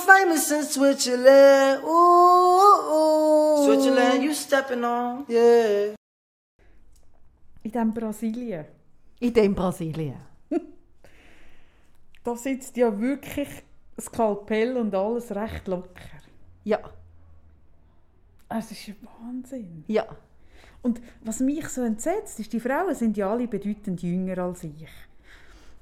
famous in Switzerland. Ooh, ooh. Switzerland, you stepping on. Yeah. In dem Brasilien. In dem Brasilien. da sitzt ja wirklich Skalpell und alles recht locker. Ja. Es ist Wahnsinn. Ja. Und was mich so entsetzt, ist, die Frauen sind ja alle bedeutend jünger als ich.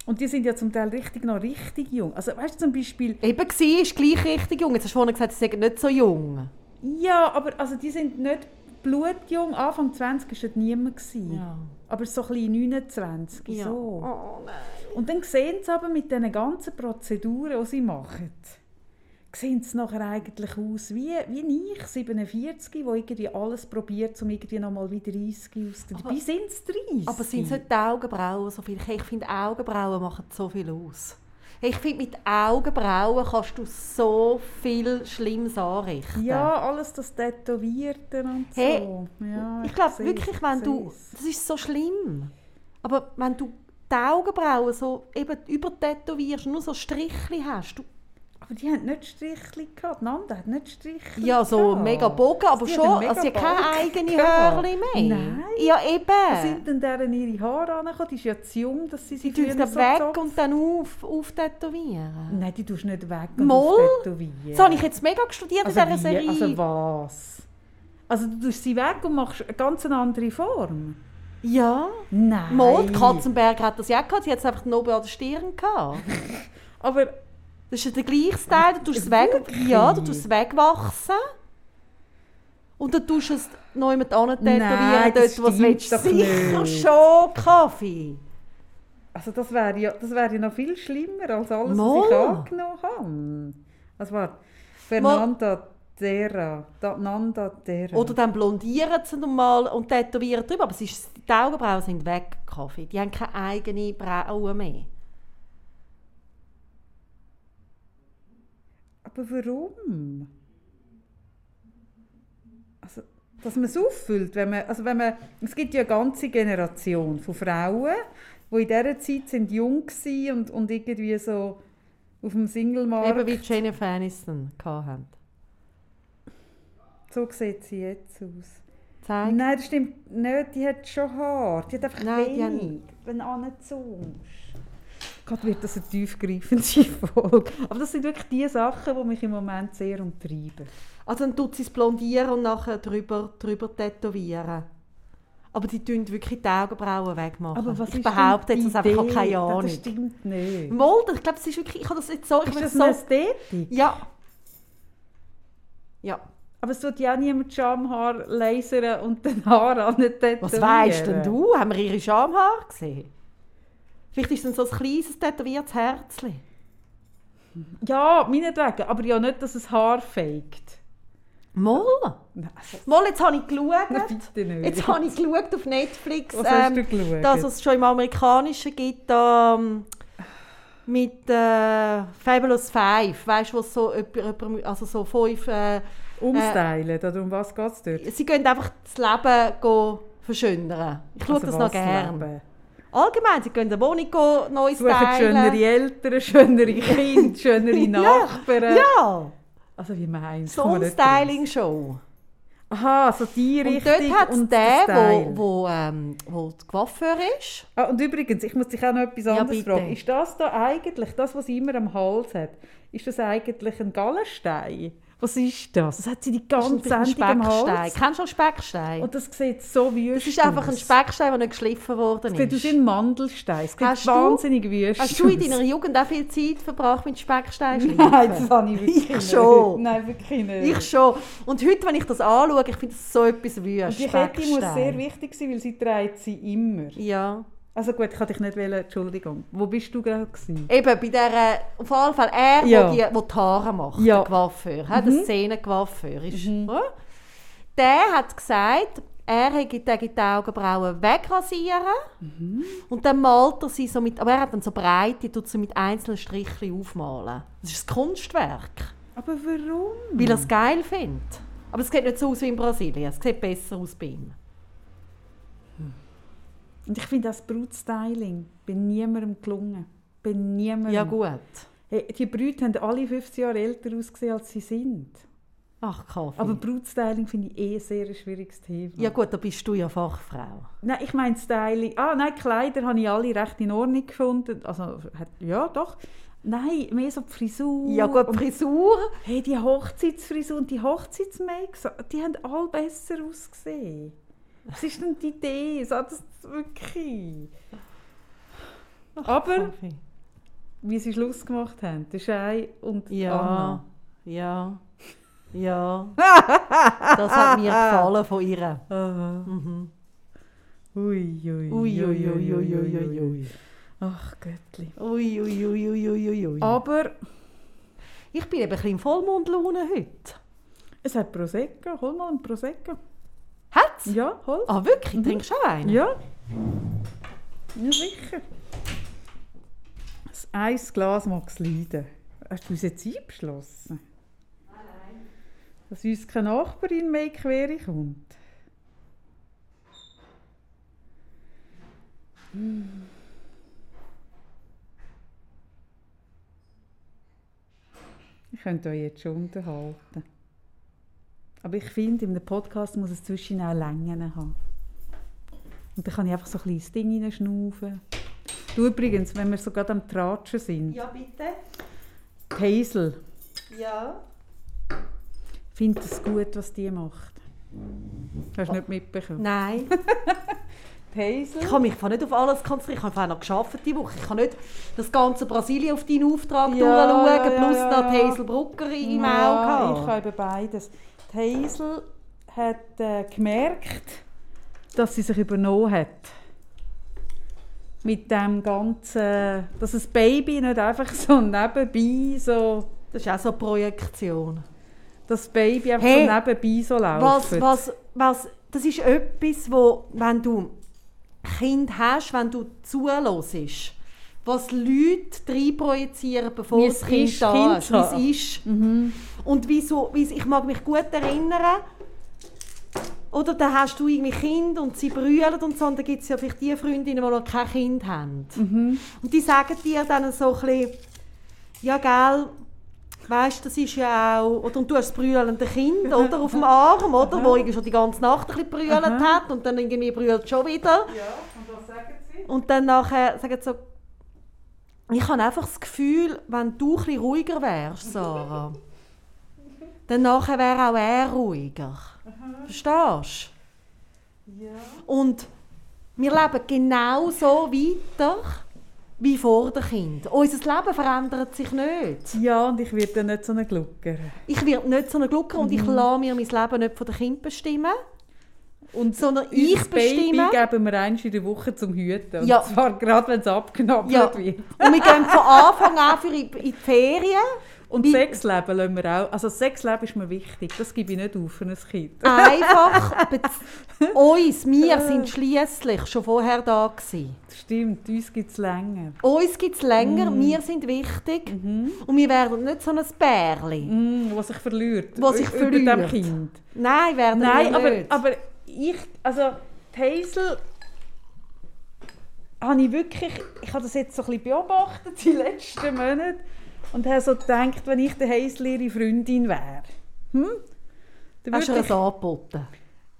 Und die sind ja zum Teil richtig noch richtig jung. Also weißt du zum Beispiel... Eben sie ist gleich richtig jung. Jetzt hast du vorhin gesagt, sie sind nicht so jung. Ja, aber also die sind nicht blutjung. Anfang 20 war niemand. Ja. Aber so ein bisschen 29. Ja. So. Oh nein. Und dann sehen sie aber mit diesen ganzen Prozeduren, die sie machen, sehen sie nachher eigentlich aus wie, wie ich, 47, wo irgendwie alles probiert, um irgendwie nochmal wie 30 auszusehen. Dabei sind es 30. Aber sind es nicht die Augenbrauen so viel? Ich finde, Augenbrauen machen so viel aus. Ich finde, mit Augenbrauen kannst du so viel Schlimmes anrichten. Ja, alles das Tätowierte und Hey, so. Ja, ich glaube wirklich, wenn du... Das ist so schlimm. Aber wenn du die Augenbrauen so eben übertätowierst und nur so Strichli hast, du, Aber die haben nicht Strichli gehabt. Nanda hat nicht Strichli ja, so gehabt. mega Bogen, aber Die schon, also sie hat keine Bogen eigene gehabt. Hörli mehr. Nein. Ja, eben. sind denn deren ihre Haare angekommen? Die ist ja zu jung, dass sie Sie sie tun früher sie so weg zopfen. und dann auf, auftätowieren. Nein, die tust du nicht weg und Moll? tätowieren. Das habe ich jetzt mega studiert also in dieser wie? Serie. Also was? Also du tust sie weg und machst eine ganz andere Form? ja. Nein. Mal, die Katzenberg hat das ja gehabt, sie hat es einfach oben an der Stirn gehabt. Aber Das ist ja der gleiche Style, du tust es weg, ja, du tust es wegwachsen. Und dann tust du es noch jemand tätowieren, Nein, das dort, was willst du. doch Sicher nicht. schon, Kaffee. also das wäre ja, das wär ja noch viel schlimmer als alles, was Mal. ich angenommen habe. Also warte, Fernanda Terra, Da- Nanda Terra. Oder dann blondieren sie mal und tätowieren drüber. Aber es ist, die Augenbrauen sind weg, Kaffee. Die haben keine eigene Brauen mehr. Aber warum? Also, dass man es auffüllt, wenn man, also wenn man, es gibt ja eine ganze Generation von Frauen, die in dieser Zeit sind jung waren und, und irgendwie so auf dem Singlemarkt, Eben wie Jennifer Aniston hatten. so sieht sie jetzt aus. Zeig. Nein, das stimmt nicht, die hat schon Haar, die hat einfach Nein, die wenig, wenn du anzoomst. Gott, wird das eine tiefgreifende Folge. Aber das sind wirklich die Sachen, die mich im Moment sehr umtreiben. Also dann tut sie es blondieren und nachher drüber, drüber tätowieren. Aber die tun wirklich die Augenbrauen wegmachen. Aber was ich ist behaupte jetzt, dass einfach keine? Ahnung. Das stimmt nicht. Mal, ich glaube, das ist wirklich, ich habe das jetzt so, ich Ist will das so, eine Ästhetik? ja. Ja. Aber es tut ja niemand Schamhaar lasern und den Haar an nicht tätowieren. Was weißt denn du? Haben wir ihre Schamhaare gesehen? Vielleicht ist es so ein kleines tätowiertes Herzchen. Ja, meinetwegen. Aber ja nicht, dass es Haar faked. Mal. Also, Mal, jetzt habe ich geschaut. Nein. Jetzt habe ich geschaut auf Netflix, Was hast du ähm, dass es schon im Amerikanischen gibt, ähm, mit äh, Fabulous Five, weißt du, was so, also so fünf, äh, Umstylen, oder um was geht es dort? sie gehen einfach das Leben go verschönern. Ich schaue Also das noch gerne. Allgemein, sie gehen eine Wohnung go neu Suchen schönere stylen. Eltern, schönere Kinder, schönere Nachbarn. Ja, Also wie meinst so Kann man eine. Styling-Show. Aha, so die Und Richtung dort hat es und den, der wo, wo, ähm, wo der Coiffeur ist. Ah, und übrigens, ich muss dich auch noch etwas Ja, anderes bitte. fragen. Ist das da eigentlich, das, was sie immer am Hals hat, ist das eigentlich ein Gallenstein? Was ist das? Das hat sie die Das ist ganze am Speckstein. Hals. Kennst du schon Speckstein? Und das sieht so wüst Das ist einfach ein aus. Speckstein, der nicht geschliffen worden Es sieht aus ist. wie ein Mandelstein. Es sieht Hast du- wahnsinnig wüst Hast du in aus. deiner Jugend auch viel Zeit verbracht mit Speckstein Nein, das habe ich wirklich Ich nicht. schon. Nein, wirklich nicht. Ich schon. Und heute, wenn ich das anschaue, ich finde das so etwas wüst. Und die Kette muss sehr wichtig sein, weil sie trägt sie immer. Ja. Also gut, ich hatte dich nicht wählen, Entschuldigung. Wo bist du gerade gewesen? Eben bei der, auf jeden Fall er, Ja. wo, die, wo die Haare macht, Ja. der Coiffeur, mhm. der Szenencoiffeur ist, Mhm. der hat gesagt, er hätte die die Augenbrauen wegrasieren Mhm. und dann malt er sie so mit, aber er hat dann so breite, tut sie mit einzelnen Strichen aufmalen. Das ist ein Kunstwerk, Aber warum? weil er es geil findet. Aber es sieht nicht so aus wie in Brasilien, es sieht besser aus bei ihm. Und ich finde das Brutstyling bei niemandem gelungen. Bei niemandem. Ja gut. Hey, die Brüder haben alle 15 Jahre älter ausgesehen, als sie sind. Ach Kaffee. Aber Brutstyling finde ich eh ein sehr schwieriges Thema. ja gut, da bist du ja Fachfrau. Nein, ich meine Styling. Ah, nein, Kleider habe ich alle recht in Ordnung gefunden. Also, ja, doch. Nein, mehr so die Frisur. Ja gut, Und, Frisur. hey, die Hochzeitsfrisur und die Hochzeitsmakes, die haben alle besser ausgesehen. Was ist denn die Idee? So, das wirklich... Aber, wie sie Schluss gemacht haben, der Schein und Ja, Anna. ja, ja. das hat mir gefallen von ihr. Mhm. Ui, ui, Ui, ui, ui, ui, ui, ui, ui. Ach, Göttli. Ui, ui, ui, ui, ui, ui, ui. Aber Ich bin eben ein bisschen in Vollmondlaune heute. es hat Prosecco. Hol mal einen Prosecco. Hat's? Ja, hol. Ah, wirklich? Trinkst du auch einen? Ja. Ja, sicher. Das ein Glas mag es leiden. Hast du uns jetzt eingeschlossen? Nein. Dass uns keine Nachbarin mehr Quere kommt? Hm. Ich könnte euch jetzt schon unterhalten. Aber ich finde, in einem Podcast muss es zwischen auch Längen haben. Und dann kann ich einfach so ein kleines Ding reinschnaufen. Du übrigens, wenn wir so gerade am Tratschen sind, Ja, bitte. Hazel, Ja. findet es gut, was die macht. Hast du nicht mitbekommen? Nein. Hazel? Ich kann mich nicht auf alles konzentrieren. Ich habe noch geschafft die Woche. Ich kann nicht das ganze Brasilien auf deinen Auftrag Ja, durchschauen, ja, plus ja, noch die. Hazel Brucker im Auge haben. ich kann eben beides. Die Hazel hat äh, gemerkt, dass sie sich übernommen hat. Mit dem ganzen, dass das Baby nicht einfach so nebenbei so, Das ist auch so eine Projektion. das Baby einfach Hey, so nebenbei so Was, läuft. was, was, das ist etwas, wo, wenn du Kind hast, wenn du zuhörst, was Leute reinprojizieren, bevor das es Kind da ist. Wie es ist. Und wieso, wieso, ich mag mich gut erinnern, oder dann hast du irgendwie Kind und sie brüllen und so, und dann gibt es ja vielleicht die Freundinnen, die noch kein Kind haben. Und die sagen dir dann so ein bisschen, ja gell, weißt das ist ja auch, oder und du hast das brüllende Kind, oder, auf dem Arm, oder, wo irgendwie schon die ganze Nacht ein bisschen brüllt hat und dann irgendwie brüllt schon wieder. ja, und was sagen sie? Und dann nachher sagen sie so, ich habe einfach das Gefühl, wenn du ein bisschen ruhiger wärst, Sarah, dann nachher wäre auch er ruhiger. Verstehst du? Ja. Und wir leben genau so weiter wie vor dem Kind. Unser Leben verändert sich nicht. Ja, und ich werde dann nicht so eine Glucker. Ich werde nicht so eine Glucker und ich lasse mir mein Leben nicht von dem Kind bestimmen, Und sondern ich bestimme. Baby geben wir einmal in der Woche zum Hüten. Und Ja. zwar gerade, wenn es abgenommen Ja. wird. Und wir gehen von Anfang an für in die Ferien. Und Wie- Sexleben lassen wir auch. Also Sexleben ist mir wichtig. Das gebe ich nicht auf für ein Kind. Einfach uns, wir sind schließlich schon vorher da gewesen. Stimmt, uns gibt es länger. Uns gibt es länger, Mhm. wir sind wichtig und wir werden nicht so ein Bärli. Mm, was sich verliert. Was sich Ü- Über dem verliert. Kind. Nein, werden Nein, wir aber, nicht. aber ich, also die Hazel habe ich wirklich, ich habe das jetzt so ein bisschen beobachtet die letzten Monate und habe so gedacht, wenn ich der Hazel ihre Freundin wäre, hm? dann Hast du das angeboten?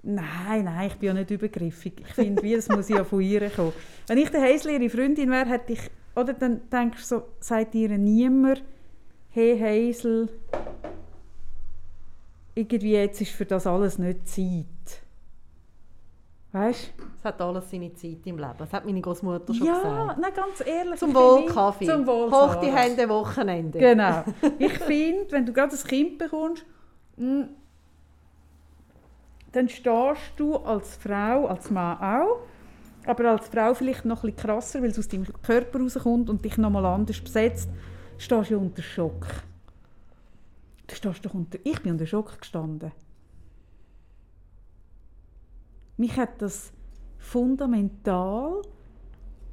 Nein, nein, ich bin ja nicht übergriffig. Ich finde, wie, das muss ja von ihr kommen. Wenn ich der Hazel ihre Freundin wäre, hätte ich, oder dann denkst du so, sagt ihr niemand, hey Hazel, irgendwie jetzt ist für das alles nicht Zeit. Weißt Es hat alles seine Zeit im Leben. Das hat meine Großmutter schon Ja, gesagt. nein, ganz ehrlich. Zum Wohl Kaffee. Zum Wohl Hoch die. Hände Wochenende. Genau. Ich finde, wenn du gerade ein Kind bekommst, mm, dann stehst du als Frau, als Mann auch, aber als Frau vielleicht noch ein bisschen krasser, weil es aus deinem Körper rauskommt und dich nochmal anders besetzt, stehst du ja unter Schock. Du stehst doch unter... Ich bin unter Schock gestanden. Mich hat das fundamental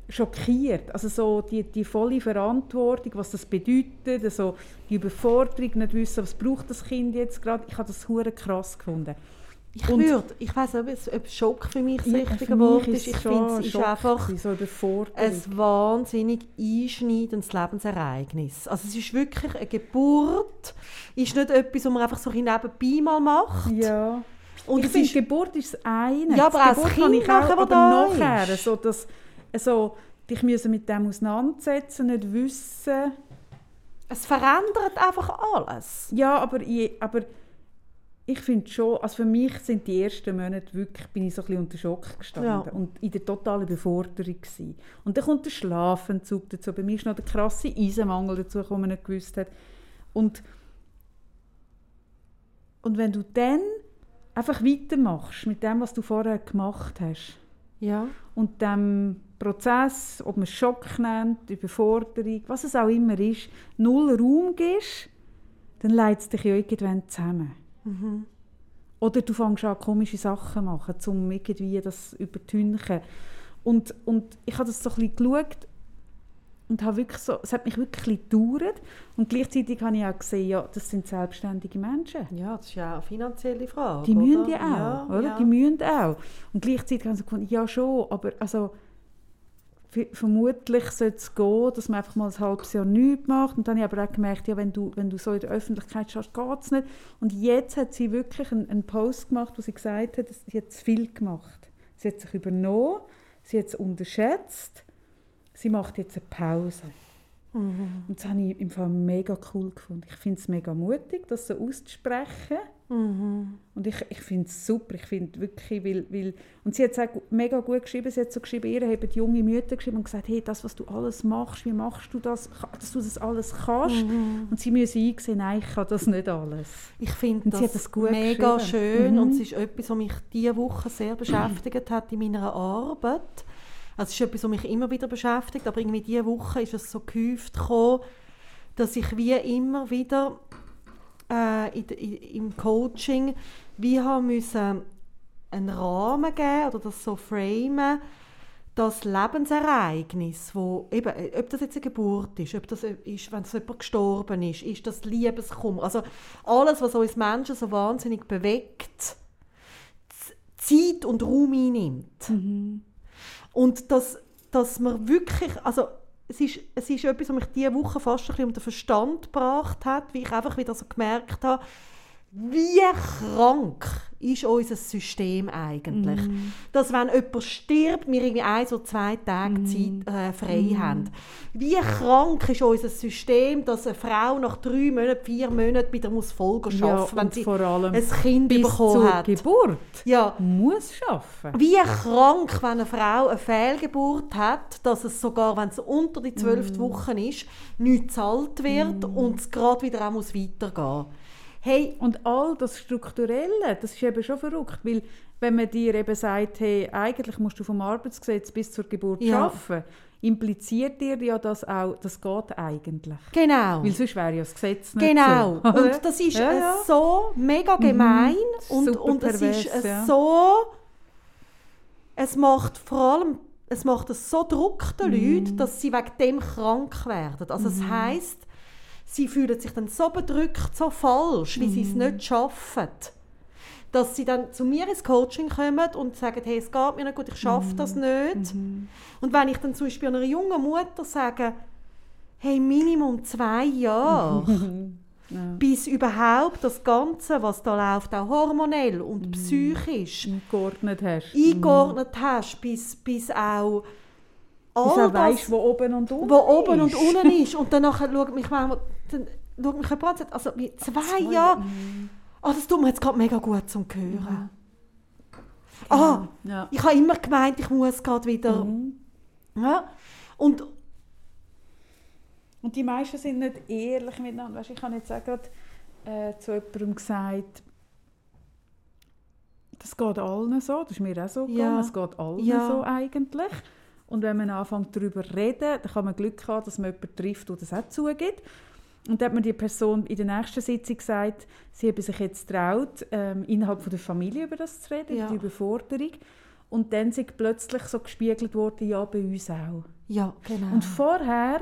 schockiert. Also so die, die volle Verantwortung, was das bedeutet, also die Überforderung, nicht wissen, was braucht das Kind jetzt gerade. Ich habe das hure krass gefunden. Ich Und- würde, ich weiß nicht, ob Schock für mich das Ja, richtige für mich Wort ist. Ich finde, es ist einfach so ein wahnsinnig einschneidendes Lebensereignis. Also es ist wirklich eine Geburt, ist nicht etwas, was man einfach so nebenbei mal macht. ja. Und ich finde, Geburt ist das eine. Ja, aber auch das Geburt Kind kann ich auch, das aber da nachher, ist. so dass, also, dich müssen mit dem auseinandersetzen, nicht wissen. es verändert einfach alles. Ja, aber, ich, aber ich finde schon, also für mich sind die ersten Monate wirklich, bin ich so ein bisschen unter Schock gestanden Ja. und in der totalen Beforderung gewesen. Und dann kommt der Schlafentzug dazu. Bei mir ist noch der krasse Eisenmangel dazu, den man nicht gewusst hat. Und, und wenn du dann einfach weitermachst mit dem, was du vorher gemacht hast, Ja. und dem Prozess, ob man es Schock nennt, Überforderung, was es auch immer ist, null Raum gibst, dann leitet es dich ja irgendwann zusammen. Oder du fängst an, komische Sachen zu machen, um irgendwie das zu übertünchen. Und, und ich habe das so ein bisschen geschaut und habe wirklich so, es hat mich wirklich gedauert. Und gleichzeitig habe ich auch gesehen, ja, das sind selbstständige Menschen. Ja, das ist ja auch eine finanzielle Frage. Die müssen oder? ja auch, Ja, oder? ja. Die müssen auch. Und gleichzeitig haben sie gefunden, ja schon, aber also, vermutlich sollte es gehen, dass man einfach mal ein halbes Jahr nichts macht. Und dann habe ich aber auch gemerkt, ja, wenn du, wenn du so in der Öffentlichkeit stehst, geht es nicht. Und jetzt hat sie wirklich einen, einen Post gemacht, wo sie gesagt hat, sie hat zu viel gemacht. Sie hat sich übernommen, sie hat es unterschätzt, sie macht jetzt eine Pause. Mhm. Und das habe ich im Fall mega cool gefunden. Ich finde es mega mutig, das so auszusprechen. Mhm. Und ich, ich finde es super. Ich finde wirklich, weil, weil, und sie hat es auch mega gut geschrieben. Sie hat so geschrieben, ihr habt junge Mütter geschrieben und gesagt, hey, das, was du alles machst, wie machst du das, dass du das alles kannst. Mhm. Und sie müssen einsehen, nein, ich kann das nicht alles. Ich finde das, das mega schön Mhm. und es ist etwas, was mich diese Woche sehr beschäftigt hat in meiner Arbeit. Also es ist etwas, was mich immer wieder beschäftigt, aber irgendwie diese Woche ist es so gehäuft gekommen, dass ich wie immer wieder äh, in, in, im Coaching wie haben müssen einen Rahmen geben oder das so framen, das Lebensereignis, wo eben, äh, ob das jetzt eine Geburt ist, ob das ist, wenn jemand gestorben ist, ist das Liebeskummer, also alles, was uns Menschen so wahnsinnig bewegt, Zeit und Raum einnimmt. Und dass, dass man wirklich, also es ist, es ist etwas, was mich diese Woche fast ein bisschen um den Verstand gebracht hat, wie ich einfach wieder so gemerkt habe, wie krank ist unser System eigentlich. Dass wenn jemand stirbt, wir irgendwie ein oder zwei Tage Zeit äh, frei haben. Wie krank ist unser System, dass eine Frau nach drei Monaten, vier Monaten wieder muss Folgen Ja, arbeiten wenn sie vor allem ein Kind bis bekommen zur hat. Geburt Ja, muss schaffen. wie krank, wenn eine Frau eine Fehlgeburt hat, dass es sogar, wenn es unter die zwölf Mm. Wochen ist, nicht gezahlt wird und es gerade wieder auch muss weitergehen Hey, Und all das Strukturelle, das ist eben schon verrückt, weil wenn man dir eben sagt, hey, eigentlich musst du vom Arbeitsgesetz bis zur Geburt Ja. arbeiten, impliziert dir ja das auch, das geht eigentlich. genau. Weil sonst wäre ja das Gesetz nicht Genau. so. Und das ist Ja, ja. so mega gemein und, Super und es ist pervers, ja. so. Es macht vor allem es macht es so Druck den Mhm. Leuten, dass sie wegen dem krank werden. Also es heisst, sie fühlen sich dann so bedrückt, so falsch, wie sie es Mhm. nicht schaffen. Dass sie dann zu mir ins Coaching kommen und sagen, hey, es geht mir nicht gut, ich schaffe Mhm. das nicht. Und wenn ich dann zum Beispiel einer jungen Mutter sage, hey, Minimum zwei Jahre, bis überhaupt das Ganze, was da läuft, auch hormonell Mhm. und psychisch, eingeordnet hast. eingeordnet hast, bis, bis auch all auch das, weisst, wo oben und unten wo oben und ist. unten ist. Und danach schaut mich manchmal, dann schaut mich jemand an und sagt, also wie zwei Jahre, ah, das tut mir jetzt gerade mega gut zum Hören. Ah, Ja. ich habe immer gemeint, ich muss gerade wieder... Mhm. Ja. Und Und die meisten sind nicht ehrlich miteinander. Weißt, ich habe jetzt auch gerade äh, zu jemandem gesagt, Das geht allen so, das ist mir auch so gegangen, Ja. es geht allen Ja. so eigentlich. Und wenn man anfängt darüber zu reden, dann kann man Glück haben, dass man jemanden trifft, der das auch zugibt. Und dann hat mir die Person in der nächsten Sitzung gesagt, sie habe sich jetzt getraut, ähm, innerhalb von der Familie über das zu reden, Ja. über die Überforderung. Und dann sind plötzlich so gespiegelt worden, ja, bei uns auch. Ja, genau. Und vorher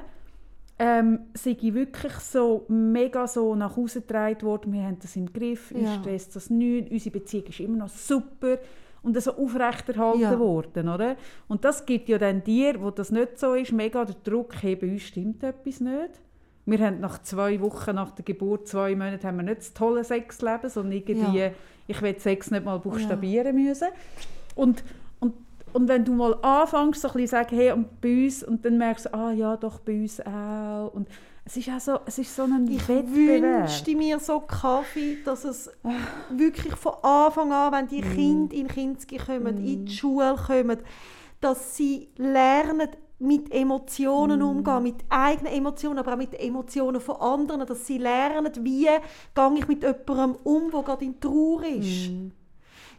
ähm, sei ich wirklich so mega so nach Hause getragen worden, wir haben das im Griff, uns Ja. stresst das nicht, unsere Beziehung ist immer noch super und so aufrechterhalten Ja. worden, oder? Und das gibt ja dann dir, wo das nicht so ist, mega der Druck, hey, bei uns stimmt etwas nicht. Wir haben nach zwei Wochen nach der Geburt, zwei Monate, haben wir nicht das tolle Sexleben, sondern irgendwie, Ja. ich will Sex nicht mal buchstabieren müssen. Und, und, und wenn du mal anfängst, so ein bisschen sagen, hey, und bei uns, und dann merkst du, ah ja, doch, bei uns auch. Und es ist auch so, es ist so ein Ich Wettbewerb. wünschte mir so Kaffee, dass es wirklich von Anfang an, wenn die Kinder in Kinski kommen, in die Schule kommen, dass sie lernen, mit Emotionen umgehen, mit eigenen Emotionen, aber auch mit Emotionen von anderen, dass sie lernen, wie gehe ich mit jemandem um, der gerade in Trauer ist.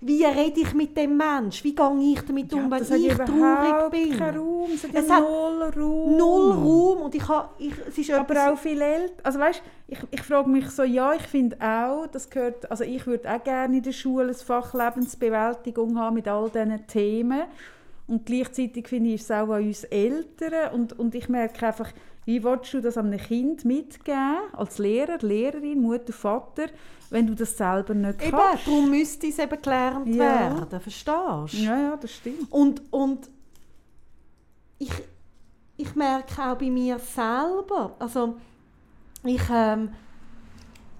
Wie rede ich mit dem Menschen? Wie gehe ich damit um, wenn das hat ich traurig bin? keinen Raum, es hat, Es ja hat null Raum. Null Raum und ich habe, ich, es ist Aber auch viel älter. Also weißt, ich, ich frage mich so, ja, ich finde auch, das gehört, also ich würde auch gerne in der Schule ein Fach Lebensbewältigung haben mit all diesen Themen. Und gleichzeitig finde ich es auch an uns Eltern und, und ich merke einfach, wie willst du das einem Kind mitgeben, als Lehrer, Lehrerin, Mutter, Vater, wenn du das selber nicht Eben, kannst? darum müsste es eben gelernt Ja. werden, verstehst du? Ja, ja, das stimmt. Und, und ich, ich merke auch bei mir selber, also ich, ähm,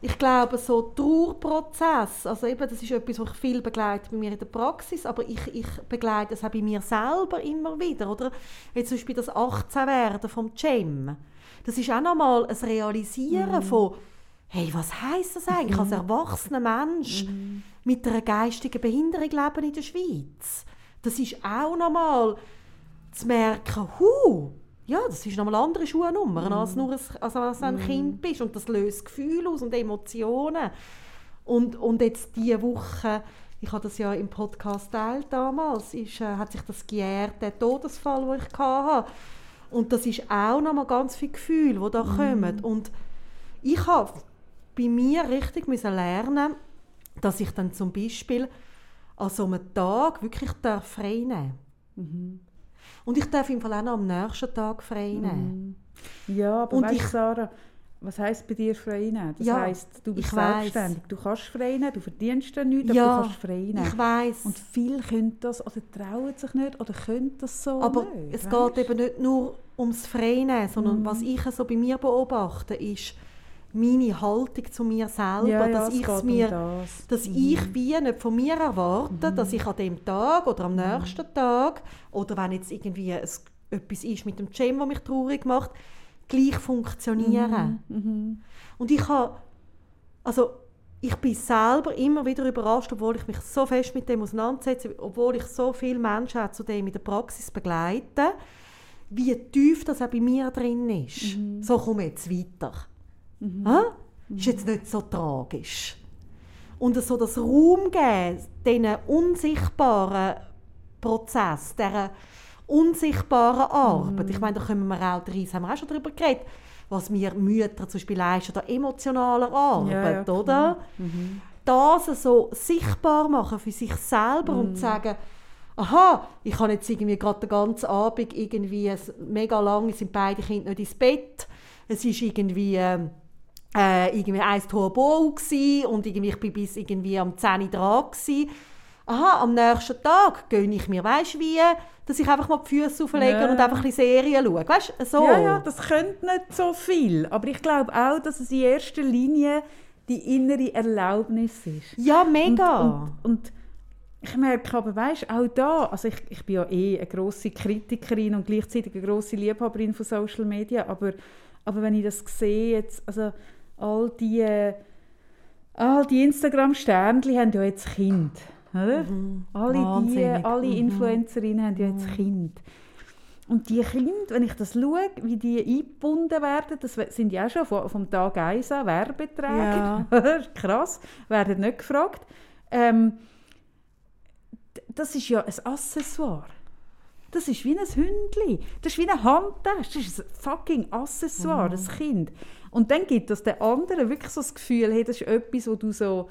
ich glaube, so Trauerprozess, also eben, das ist etwas, was ich viel begleite bei mir in der Praxis, aber ich, ich begleite es auch bei mir selber immer wieder, oder? Jetzt zum Beispiel das 18-Werden vom Cem. Das ist auch nochmal ein Realisieren von, hey, was heisst das eigentlich als erwachsener Mensch mit einer geistigen Behinderung leben in der Schweiz? Das ist auch nochmal zu merken, hu, ja, das ist nochmal eine andere Schuhnummer, als nur ein, also als ein Kind bist. Und das löst Gefühle aus und Emotionen. Und, und jetzt diese Woche, ich habe das ja im Podcast teilt damals, ist, äh, hat sich das gejährt, der Todesfall, den ich hatte. Und das ist auch nochmal ganz viele Gefühle, die da kommen. Und ich habe bei mir richtig müssen lernen, dass ich dann zum Beispiel an so einem Tag wirklich darf frei nehmen Und ich darf im Fall auch noch am nächsten Tag frei nehmen. Ja, aber Und weißt, ich- Sarah, was heisst bei dir frei nehmen? Das Ja, heisst, du bist ich weiss. selbstständig, du kannst frei nehmen, du verdienst ja nichts, aber Ja, du kannst frei nehmen. Ich weiß. Und viele können das oder trauen sich nicht oder können das so Aber nicht. es weisst? geht eben nicht nur ums Freinehmen, sondern Mhm. was ich so bei mir beobachte, ist meine Haltung zu mir selber, ja, ja, dass geht es um mir, das. dass ich wie nicht von mir erwarte, Mhm. dass ich an dem Tag oder am nächsten Tag oder wenn jetzt irgendwie es, etwas ist mit dem Cem, was mich traurig macht, gleich funktionieren. Mhm. Und ich habe, also ich bin selber immer wieder überrascht, obwohl ich mich so fest mit dem auseinandersetze, obwohl ich so viele Menschen auch zu dem in der Praxis begleite, wie tief das auch bei mir drin ist. So komme ich jetzt weiter. Ah? Ist jetzt nicht so tragisch. Und so das Raum geben, diesen unsichtbaren Prozess, dieser unsichtbaren Arbeit. Ich meine, da kommen wir auch rein, haben wir auch schon darüber geredet, was wir Mütter zum Beispiel leisten, an emotionaler Arbeit, Ja, ja, oder? Das so sichtbar machen für sich selber und zu sagen, aha, ich habe jetzt irgendwie gerade den ganzen Abend irgendwie mega lang sind beide Kinder nicht ins Bett. Es ist irgendwie ähm, äh, irgendwie eins Turbo gsi und irgendwie ich bin bis irgendwie am 10 Uhr dran gsi. Aha, am nächsten Tag gönne ich mir, weißt wie, dass ich einfach mal die Füße auflege Ja. und einfach ein bisschen Serien schaue. Weißt so. Ja, ja, das könnte nicht so viel. Aber ich glaube auch, dass es in erster Linie die innere Erlaubnis ist. Ja, mega. Und, und, und ich merke aber, weißt, auch da, also ich, ich bin ja eh eine grosse Kritikerin und gleichzeitig eine grosse Liebhaberin von Social Media, aber, aber wenn ich das sehe, jetzt, also all die, äh, all die Instagram-Sternchen haben ja jetzt Kind. Oder? Alle, die, alle Mhm. Influencerinnen haben ja jetzt Kind. Und die Kinder, wenn ich das schaue, wie die eingebunden werden, das sind ja auch schon vom, vom Tag 1 an Ja. Werbeträger. Krass, werden nicht gefragt. Ähm, das ist ja ein Accessoire. Das ist wie ein Hündli. Das ist wie eine Handtasche. Das ist ein fucking Accessoire, das Kind. Und dann gibt es den anderen wirklich so das Gefühl, hey, das ist etwas, wo du so...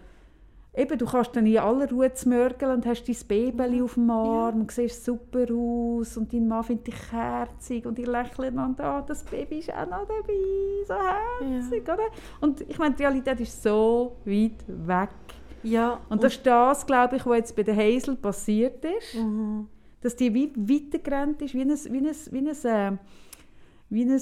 Eben, du kannst dann in aller Ruhe zmörgeln und hast dein Baby auf dem Arm und siehst super aus und dein Mann findet dich herzig und ihr lächelt und ah, das Baby ist auch noch dabei, so herzig, oder? Und ich meine, die Realität ist so weit weg. Ja, Und das ist das, glaube ich, was jetzt bei der Hazel passiert ist. Mhm. Dass die wie weitergerannt ist, wie ein, wie ein, wie ein, äh, wie ein äh,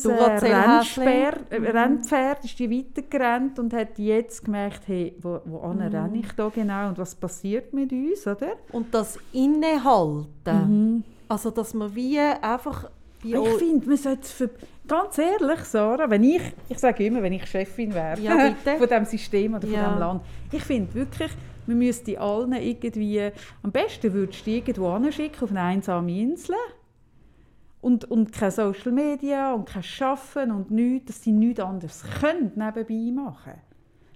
äh, Mhm. Rennpferd ist die weitergerannt und hat jetzt gemerkt, hey, wo, wo Mhm. renne ich da genau und was passiert mit uns, oder? Und das Innehalten. Also, dass man wie einfach... Wie Ich finde, man sollte es ganz ehrlich, Sarah, wenn ich, ich sage immer, wenn ich Chefin wäre Ja, von diesem System oder von Ja. diesem Land, ich finde wirklich, man müsste allen irgendwie, am besten würdest du irgendwo hinschicken, auf eine einsame Insel und, und kein Social Media und kein Schaffen und nichts, dass sie nichts anderes können nebenbei machen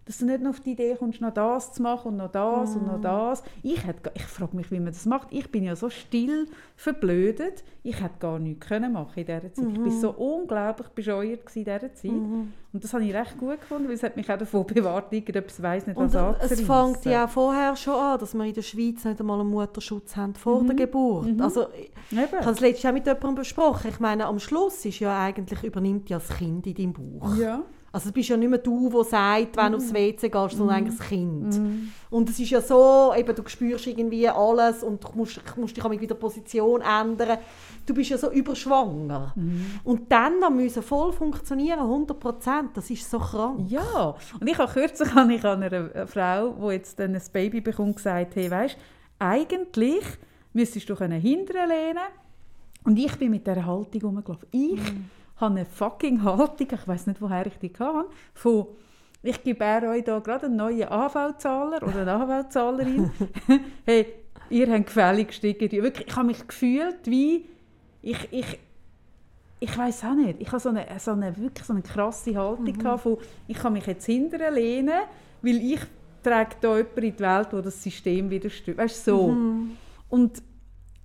dass du nicht noch auf die Idee kommst, noch das zu machen und noch das und Mm. noch das. Ich, hätte ich frage mich, wie man das macht. Ich bin ja so still verblödet. Ich hätte gar nichts können machen in dieser Zeit. Ich war so Mhm. unglaublich bescheuert in dieser Zeit. Und das habe ich recht gut gefunden, weil es hat mich auch davon bewahrt, irgendetwas weiss nicht, was Und es fängt ja auch vorher schon an, dass wir in der Schweiz nicht einmal einen Mutterschutz haben vor der Geburt. Also, ich Eben. ich habe es letztes Jahr mit jemandem besprochen. Ich meine, am Schluss ist ja eigentlich, übernimmt ja das Kind in deinem Bauch. Ja. Also es bist ja nicht mehr du, der sagt, wenn du aufs WC gehst, sondern eigentlich das Kind. Und es ist ja so, eben, du spürst irgendwie alles und du musst, musst dich auch wieder Position ändern. Du bist ja so überschwanger. Und dann noch müssen voll funktionieren, 100 Prozent, das ist so krank. Ja, und ich habe kürzlich habe ich an einer äh, Frau, die jetzt ein Baby bekommt, gesagt, hey, weißt, eigentlich müsstest du hinterher lehnen und ich bin mit dieser Haltung rumgelaufen. Ich habe eine fucking Haltung, ich weiß nicht, woher ich die hatte, von ich gebe euch da gerade einen neuen AV-Zahler oder eine AV-Zahlerin. hey, ihr habt gefälligst irgendwie, wirklich, ich habe mich gefühlt wie, ich, ich, ich weiß auch nicht. Ich habe so eine, so eine, wirklich so eine krasse Haltung gehabt von, ich kann mich jetzt hinterher lehnen, weil ich trage da jemanden in die Welt, wo das System widersteht. Weißt du, so. Und,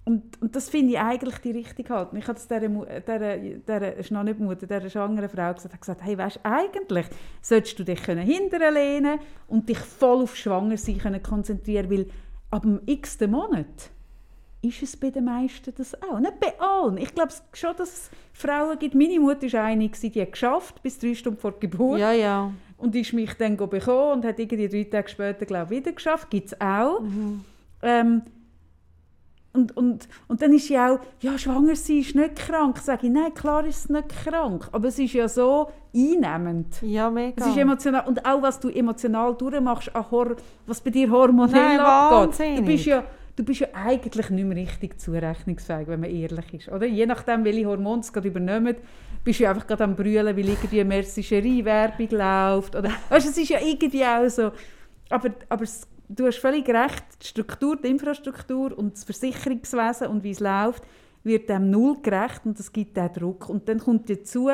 und, und das finde ich eigentlich die richtige Haltung. Ich habe es dieser, dieser, dieser, ist noch nicht Mutter, dieser schwangeren Frau gesagt, habe gesagt, hey, weißt du, eigentlich solltest du dich können hinterher lehnen und dich voll auf Schwangersein können konzentrieren, weil ab dem x-ten Monat ist es bei den meisten das auch. Nicht bei allen. Ich glaube schon, dass es Frauen gibt. Meine Mutter war eine, die hat geschafft bis drei Stunden vor Geburt. Ja, ja. Und ist mich dann bekommen und hat irgendwie drei Tage später, glaube ich, wieder geschafft. Gibt es auch. Ähm, und, und, und dann ist sie auch, ja, schwanger sein ist nicht krank. Sage ich, nein, klar ist es nicht krank. Aber es ist ja so einnehmend. Ja, mega. Es ist emotional. Und auch, was du emotional durchmachst, was bei dir hormonell Nein, abgeht. Du bist, ja, du bist ja eigentlich nicht mehr richtig zurechnungsfähig, wenn man ehrlich ist. Oder? Je nachdem, welche Hormone es gerade übernehmen, bist du ja einfach gerade am Brüllen, weil irgendwie eine Mercerie-Werbung läuft. Oder, weißt, du, es ist ja irgendwie auch so. Aber, aber es, du hast völlig recht, die Struktur, die Infrastruktur und das Versicherungswesen und wie es läuft, wird dem null gerecht und es gibt auch Druck. Und dann kommt dazu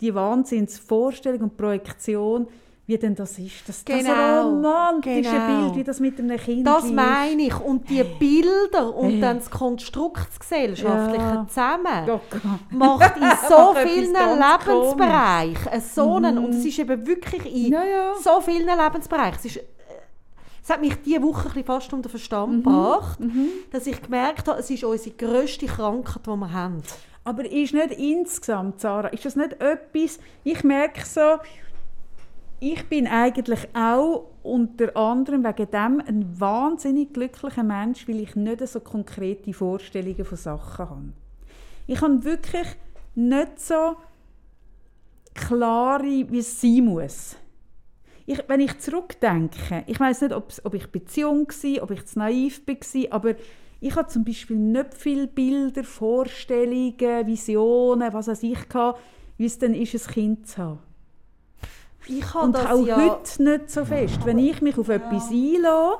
die Wahnsinnsvorstellung und Projektion, wie denn das ist. Das, das Genau, romantische genau. Bild, wie das mit einem Kind Das meine ich. Und die Bilder und dann das Konstruktsgesellschaftliche Ja. zusammen Oh macht in so vielen Lebensbereichen so einen, und es ist eben wirklich in Ja, so vielen Lebensbereichen. Es, ist, es hat mich diese Woche ein fast unter Verstand Mhm. gebracht, dass ich gemerkt habe, es ist unsere grösste Krankheit, die wir haben. Aber ist nicht insgesamt, Sarah, ist das nicht etwas, ich merke so, ich bin eigentlich auch unter anderem wegen dem ein wahnsinnig glücklicher Mensch, weil ich nicht so konkrete Vorstellungen von Sachen habe. Ich habe wirklich nicht so klare, wie es sein muss. Ich, wenn ich zurückdenke, ich weiß nicht, ob ich Beziehung war, ob ich zu naiv war, aber ich habe zum Beispiel nicht viele Bilder, Vorstellungen, Visionen, was weiß ich, gehabt, wie es dann ist, ein Kind zu haben. Ich habe Und auch ja... heute nicht so fest. Wenn ich mich auf etwas einlasse,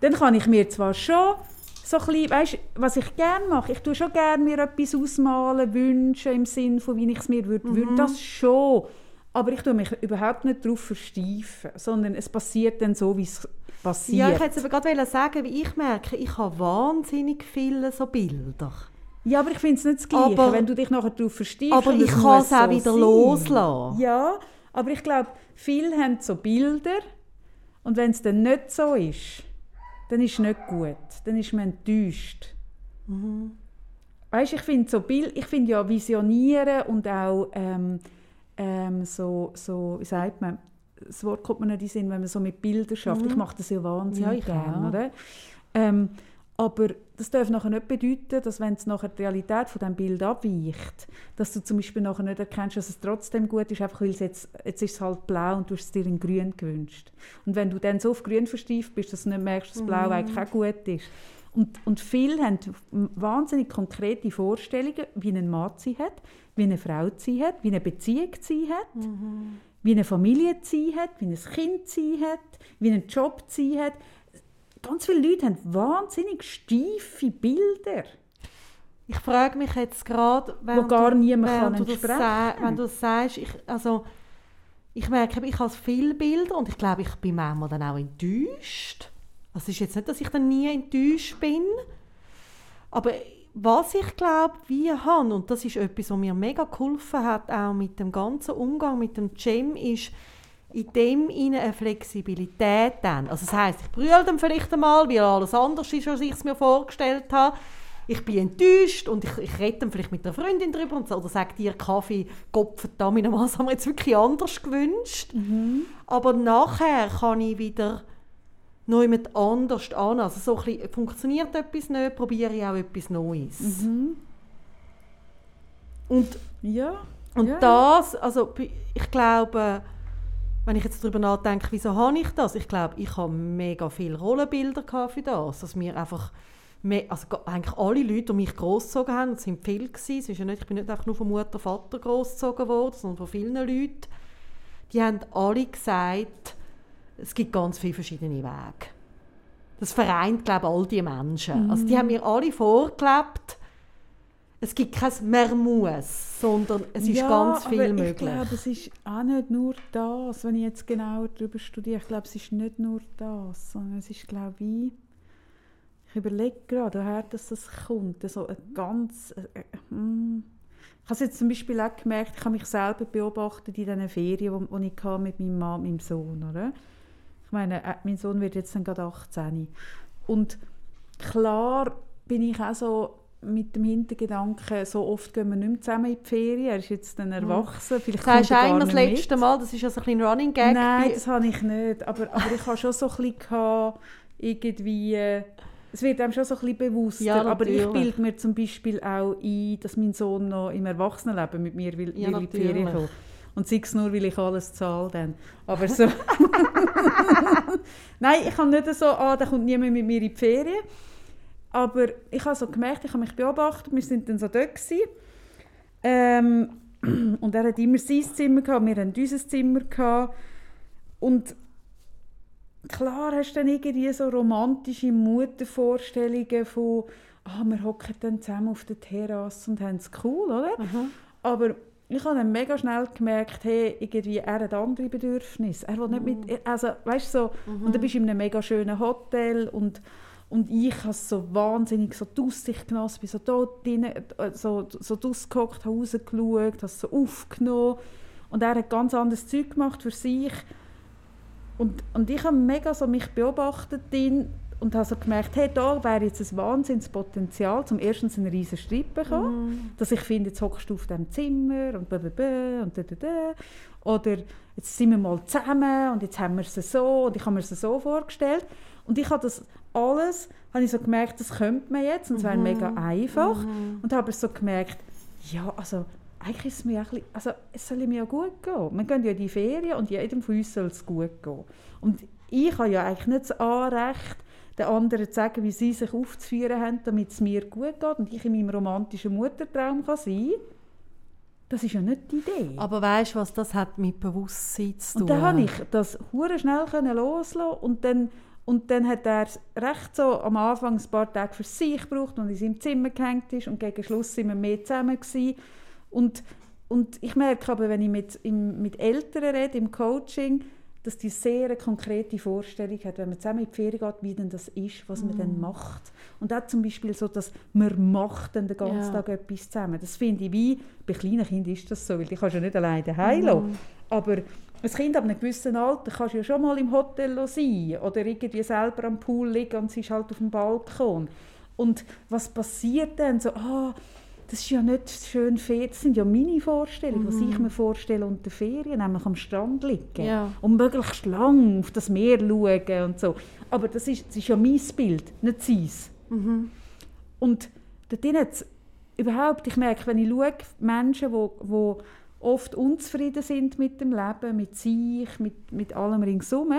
dann kann ich mir zwar schon so ein bisschen, weißt, was ich gerne mache, ich tue schon gerne mir etwas ausmalen, wünschen, im Sinne von, wie ich es mir würde Mhm. das schon. Aber ich tue mich überhaupt nicht darauf versteifen, sondern es passiert dann so, wie es passiert. Ja, ich hätte aber gerade sagen, wie ich merke, ich habe wahnsinnig viele so Bilder. Ja, aber ich finde es nicht das Gleiche, Aber- wenn du dich nachher darauf versteifst. Aber ich kann es auch so wieder sein. loslassen. Ja, aber ich glaube, viele haben so Bilder und wenn es dann nicht so ist, dann ist es nicht gut. Dann ist man enttäuscht. Weißt, ich finde so Bild, ich finde ja Visionieren und auch ähm, ähm, so, so, wie sagt man, das Wort kommt mir nicht in den Sinn, wenn man so mit Bildern schafft. Ich mache das ja wahnsinnig Ja, gerne, oder? Ähm, aber das darf nachher nicht bedeuten, dass wenn es nachher die Realität von diesem Bild abweicht, dass du zum Beispiel nachher nicht erkennst, dass es trotzdem gut ist, einfach weil es jetzt, jetzt ist es halt blau und du hast es dir in grün gewünscht. Und wenn du dann so auf grün versteift bist, dass du nicht merkst, dass blau eigentlich auch gut ist. Und, und viele haben wahnsinnig konkrete Vorstellungen, wie ein sein hat, wie eine Frau zu hat, wie eine Beziehung zu hat, wie eine Familie zu hat, wie ein Kind zu hat, wie ein Job zu hat. Ganz viele Leute haben wahnsinnig steife Bilder. Ich frage mich jetzt gerade, wenn Wo gar niemand kann du das Wenn du das sagst, ich, also, ich merke, ich habe viele Bilder und ich glaube, ich bin manchmal dann auch enttäuscht. Also es ist jetzt nicht, dass ich dann nie enttäuscht bin, aber was ich glaube, wir haben, und das ist etwas, was mir mega geholfen hat, auch mit dem ganzen Umgang mit dem Cem, ist in dem ihnen eine Flexibilität dann. Also das heisst, ich brülle dann vielleicht einmal, weil alles anders ist, als ich es mir vorgestellt habe. Ich bin enttäuscht und ich, ich rede dann vielleicht mit einer Freundin darüber und so, oder sage dir, Kaffee, Kopf, verdammt, was haben wir jetzt wirklich anders gewünscht. Aber nachher kann ich wieder noch jemand anders an. Also so ein bisschen, funktioniert etwas nicht, probiere ich auch etwas Neues. Und Ja. und ja. das, also ich glaube, wenn ich jetzt darüber nachdenke, wieso habe ich das? Ich glaube, ich habe mega viele Rollenbilder für das, dass mir einfach also eigentlich alle Leute, die mich großgezogen haben, das sind viele gewesen, es ist ja nicht, ich bin nicht einfach nur von Mutter, Vater großgezogen worden, sondern von vielen Leuten, die haben alle gesagt, es gibt ganz viele verschiedene Wege. Das vereint, glaube ich, all die Menschen. Also die haben mir alle vorgelebt, es gibt kein «mehr muss», sondern es ist ja, ganz viel aber möglich. Ich glaube, es ist auch nicht nur das, wenn ich jetzt genauer darüber studiere. Ich glaube, es ist nicht nur das, sondern es ist, glaube ich, ich überlege gerade, woher das, kommt. So ein ganz... Äh, äh, hm. ich habe jetzt zum Beispiel auch gemerkt, ich habe mich selber beobachtet in diesen Ferien, die ich hatte mit meinem Mann und meinem Sohn. Oder? Ich meine, äh, mein Sohn wird jetzt dann gerade 18. Und klar bin ich auch so mit dem Hintergedanken, so oft gehen wir nicht mehr zusammen in die Ferien. Er ist jetzt dann erwachsen. Vielleicht Das hast kommt er du gar das nicht mit. letzte Mal, das ist ja so ein bisschen ein Running Gag. Nein, das habe ich nicht. Aber, aber ich habe schon so ein bisschen gehabt, irgendwie... äh, Es wird einem schon so ein bisschen bewusster. Ja, aber ich bilde mir zum Beispiel auch ein, dass mein Sohn noch im Erwachsenenleben mit mir will, Ja, will in die Ferien natürlich. Und sei es nur, weil ich alles zahle dann. Aber so... Nein, ich habe nicht so, ah, da kommt niemand mit mir in die Ferien. Aber ich habe so gemerkt, ich habe mich beobachtet, wir sind dann so dort gewesen. Ähm, und er hat immer sein Zimmer gehabt, wir haben unser Zimmer gehabt. Und klar hast du dann irgendwie so romantische Muttervorstellungen von, ah, wir hocken dann zusammen auf der Terrasse und haben es cool, oder? Aber ich habe dann mega schnell gemerkt, hey, irgendwie, er hat andere Bedürfnisse. Er will nicht mit, also, weißt so, und dann bist du in einem mega schönen Hotel und, und ich habe so wahnsinnig so die Aussicht genossen, bin so dort drin, so, so rausgehockt, habe rausgeschaut, habe es so aufgenommen. Und er hat ganz anderes Zeug gemacht für sich. Und, und ich habe mega so mich beobachtet drin und habe so gemerkt, hey, da wäre jetzt ein Wahnsinnspotenzial, zum erstens einen riesen Streit bekommen, dass ich finde, jetzt hockst du auf diesem Zimmer und blablabla und da, da, da. Oder jetzt sind wir mal zusammen und jetzt haben wir es so und ich habe mir es so vorgestellt. Und ich habe das alles, habe ich so gemerkt, das könnte man jetzt und es wäre mega einfach. Und habe so gemerkt, ja, also eigentlich ist es mir auch ein bisschen, also es soll mir ja gut gehen. Wir gehen ja in die Ferien und jedem von uns soll es gut gehen. Und ich habe ja eigentlich nicht das Anrecht, den anderen zu sagen, wie sie sich aufzuführen haben, damit es mir gut geht und ich in meinem romantischen Muttertraum kann sein Das ist ja nicht die Idee. Aber weißt du, was das hat mit Bewusstsein zu tun? Und dann habe ich das hure schnell loslassen und dann und dann hat er recht so am Anfang ein paar Tage für sich gebraucht und in seinem Zimmer gehängt ist und gegen Schluss sind wir mehr zusammen gewesen. und und ich merke aber, wenn ich mit, im, mit Eltern rede, im Coaching, dass die sehr eine konkrete Vorstellung hat, wenn man zusammen in die Ferien geht, wie denn das ist, was man Mm. dann macht. Und auch zum Beispiel so, dass man macht dann den ganzen Ja. Tag etwas zusammen. Das finde ich wie, bei kleinen Kindern ist das so, weil die kannst du ja nicht alleine daheim lassen. Mm. Aber ein Kind ab einem gewissen Alter kannst du ja schon mal im Hotel sein oder irgendwie selber am Pool liegen und sie ist halt auf dem Balkon. Und was passiert dann? So, ah, das ist ja nicht schön Ferien. Das sind ja meine Vorstellungen, was ich mir vorstelle unter Ferien, nämlich am Strand liegen Ja. und möglichst lang auf das Meer schauen und so. Aber das ist, das ist ja mein Bild, nicht sein. Und dort hat's überhaupt, ich merke, wenn ich schaue, Menschen, die, die oft unzufrieden sind mit dem Leben, mit sich, mit, mit allem ringsum,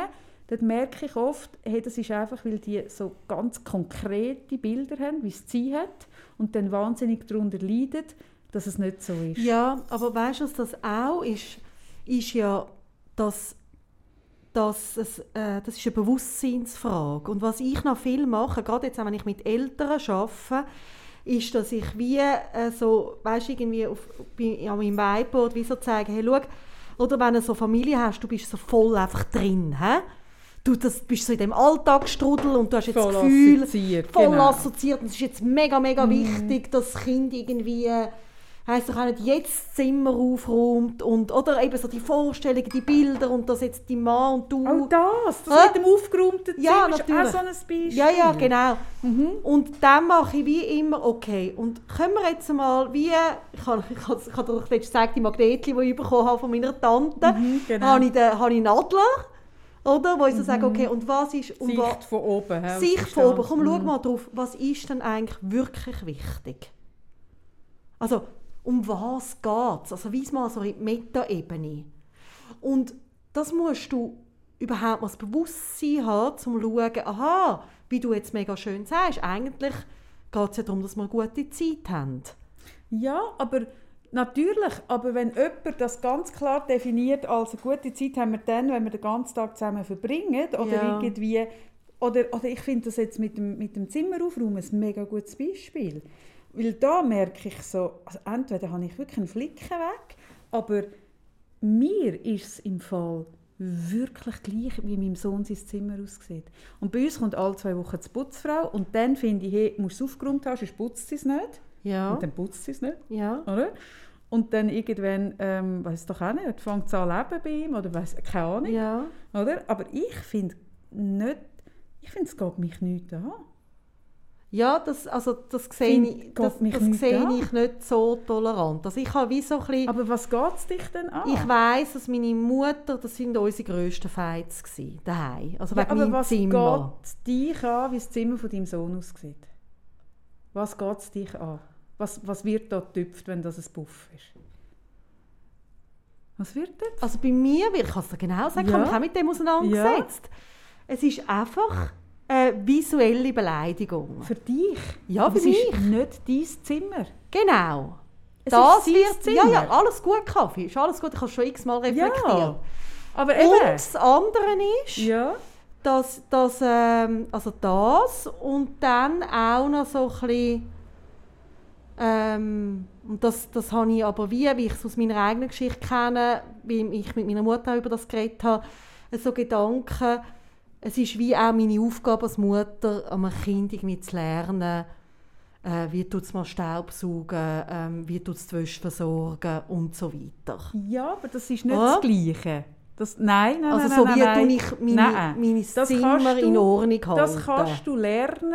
dort merke ich oft, hey, das ist einfach, weil die so ganz konkrete Bilder haben, wie es sie hat und dann wahnsinnig darunter leiden, dass es nicht so ist. Ja, aber weißt du, was das auch ist? Ist ja, dass, dass es, äh, das ist eine Bewusstseinsfrage. Und was ich noch viel mache, gerade jetzt, wenn ich mit Eltern arbeite, ist, dass ich wie äh, so, weißt du, irgendwie auf, an meinem Whiteboard wie so zeige, hey, schau, oder wenn du so Familie hast, du bist so voll einfach drin, hä? Du das, bist so in dem Alltagsstrudel und du hast jetzt Voll das Gefühl, assoziiert, voll genau. assoziiert. Und es ist jetzt mega, mega wichtig, dass das Kind irgendwie, äh, heisst doch auch nicht, jetzt das Zimmer aufräumt und, oder eben so die Vorstellungen, die Bilder und dass jetzt die Mann und du... Auch das, das Hä? mit dem aufgeräumten Zimmer Ja, ist auch so ein Beispiel. Ja, ja, genau. Und dann mache ich wie immer, okay, und können wir jetzt mal wie, ich habe, ich habe, ich habe dir doch letztens gezeigt, die Magnetchen, die ich bekommen habe von meiner Tante, Mhm, genau. habe ich, den, habe ich einen Adler, oder, wo ich so sage, okay, und was ist... Wa- Sicht von oben. aus Sicht von oben. Komm, schau Mhm. mal drauf. Was ist denn eigentlich wirklich wichtig? Also, um was geht es? Also, weiss mal so in die Metaebene. Und das musst du überhaupt mal das Bewusstsein haben, um zu schauen, aha, wie du jetzt mega schön sagst, eigentlich geht es ja darum, dass wir gute Zeit haben. Ja, aber natürlich. Aber wenn jemand das ganz klar definiert als eine gute Zeit haben wir dann, wenn wir den ganzen Tag zusammen verbringen oder Ja. irgendwie oder, oder ich finde das jetzt mit dem, mit dem Zimmer aufräumen ein mega gutes Beispiel. Weil da merke ich so, also entweder habe ich wirklich einen Flicken weg, aber mir ist es im Fall wirklich gleich, wie meinem Sohn sein Zimmer aussieht. Und bei uns kommt alle zwei Wochen die Putzfrau und dann finde ich, hey, musst du es aufgeräumt haben, sonst putzt sie es nicht. Ja. Und dann putzt sie es nicht. Ja. Oder? Und dann irgendwann, ähm, weiß doch auch nicht, fängt es an leben bei ihm oder weiss, keine Ahnung. Ja. Oder? Aber ich finde nicht, ich finde, es geht mich nicht an. Ja, das, also das sehe ich, das, mich das nicht sehe ich nicht so tolerant. Also ich habe wie so ein bisschen, Aber was geht es dich denn an? ich weiss, dass meine Mutter, das sind unsere grössten Fights gewesen, daheim. Also ja, wegen aber was Zimmer. geht dich an, wie das Zimmer von deinem Sohn aussieht? Was geht es dich an? Was, was wird da getüpft, wenn das ein Puff ist? Was wird dort? Also bei mir, ich kann es dir genau sagen, ich Ja. habe mich auch mit dem auseinandergesetzt. Es ist einfach eine visuelle Beleidigung. Für dich? Ja, Aber für mich. ist nicht dein Zimmer. Genau. Es das wird, ja, Zimmer. ja, alles gut, Kaffee. Ist alles gut, ich habe es schon x-mal reflektiert. Ja. Aber Und eben. das andere ist, Ja. dass, dass ähm, also das und dann auch noch so ein bisschen, ähm, und das, das habe ich aber wie, wie ich es aus meiner eigenen Geschichte kenne, wie ich mit meiner Mutter über das geredet habe, so Gedanken, es ist wie auch meine Aufgabe als Mutter, einem Kind irgendwie zu lernen, äh, wie tut es mal Staubsaugen, ähm, wie tut es die Wäsche versorgen und so weiter. Ja, aber das ist nicht Ah. das Gleiche. Das, nein, nein, Also nein, so nein, wie nein. ich meine, Nein. meine Zimmer in Ordnung halten. Das kannst du lernen.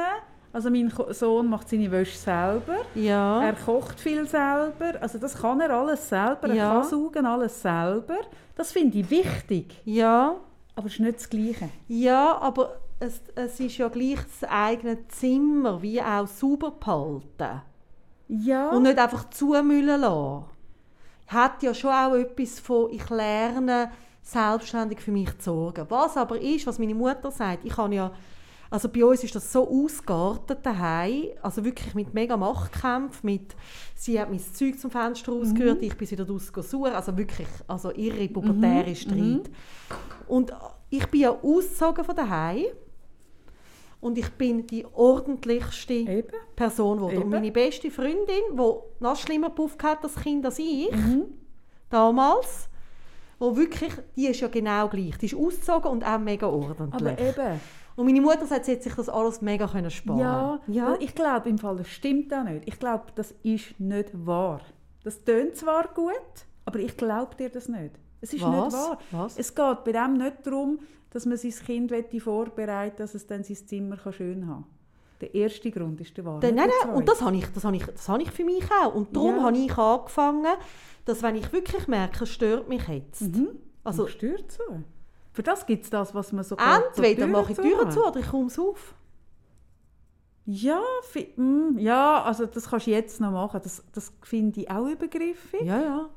Also mein Sohn macht seine Wäsche selber. Ja. Er kocht viel selber. Also das kann er alles selber. Er Ja. kann saugen alles selber. Das finde ich wichtig. ja. Aber es ist nicht das Gleiche. Ja, aber es, es ist ja gleich das eigene Zimmer wie auch sauber behalten. Ja. Und nicht einfach zumüllen lassen. Hat ja schon auch etwas von, ich lerne selbstständig für mich zu sorgen. Was aber ist, was meine Mutter sagt, ich kann ja, also bei uns ist das so ausgeartet daheim, also wirklich mit mega Machtkämpfen, mit, sie hat mein Zeug zum Fenster rausgehört, ich bin wieder raus suchen, also wirklich, also irre pubertäre Streit. Und ich bin ja ausgezogen von daheim und ich bin die ordentlichste Eben. Person, die Eben. und meine beste Freundin, die noch schlimmer Puff hat als Kind als ich, Mhm. damals, wo wirklich, die ist ja genau gleich. Die ist ausgezogen und auch mega ordentlich. Aber eben, und meine Mutter sagt, sie hätte sich das alles mega können sparen ja, ja. ich glaube im Fall, das stimmt auch nicht. Ich glaube, das ist nicht wahr. Das tönt zwar gut, aber ich glaube dir das nicht. Es ist Was? nicht wahr. Was? Es geht bei dem nicht darum, dass man sein Kind vorbereiten dass es dann sein Zimmer schön haben kann. Der erste Grund ist der wahre. Nein, nein, und das habe ich, das habe ich, das habe ich für mich auch. Und darum Ja. habe ich angefangen, dass wenn ich wirklich merke, es stört mich jetzt. Mhm. Also Tür zu. Für das gibt es das, was man so entweder mache ich die Türen zu oder ich komme es auf. Ja, mm, ja, also das kannst du jetzt noch machen. Das, das finde ich auch übergriffig. Ja, ja.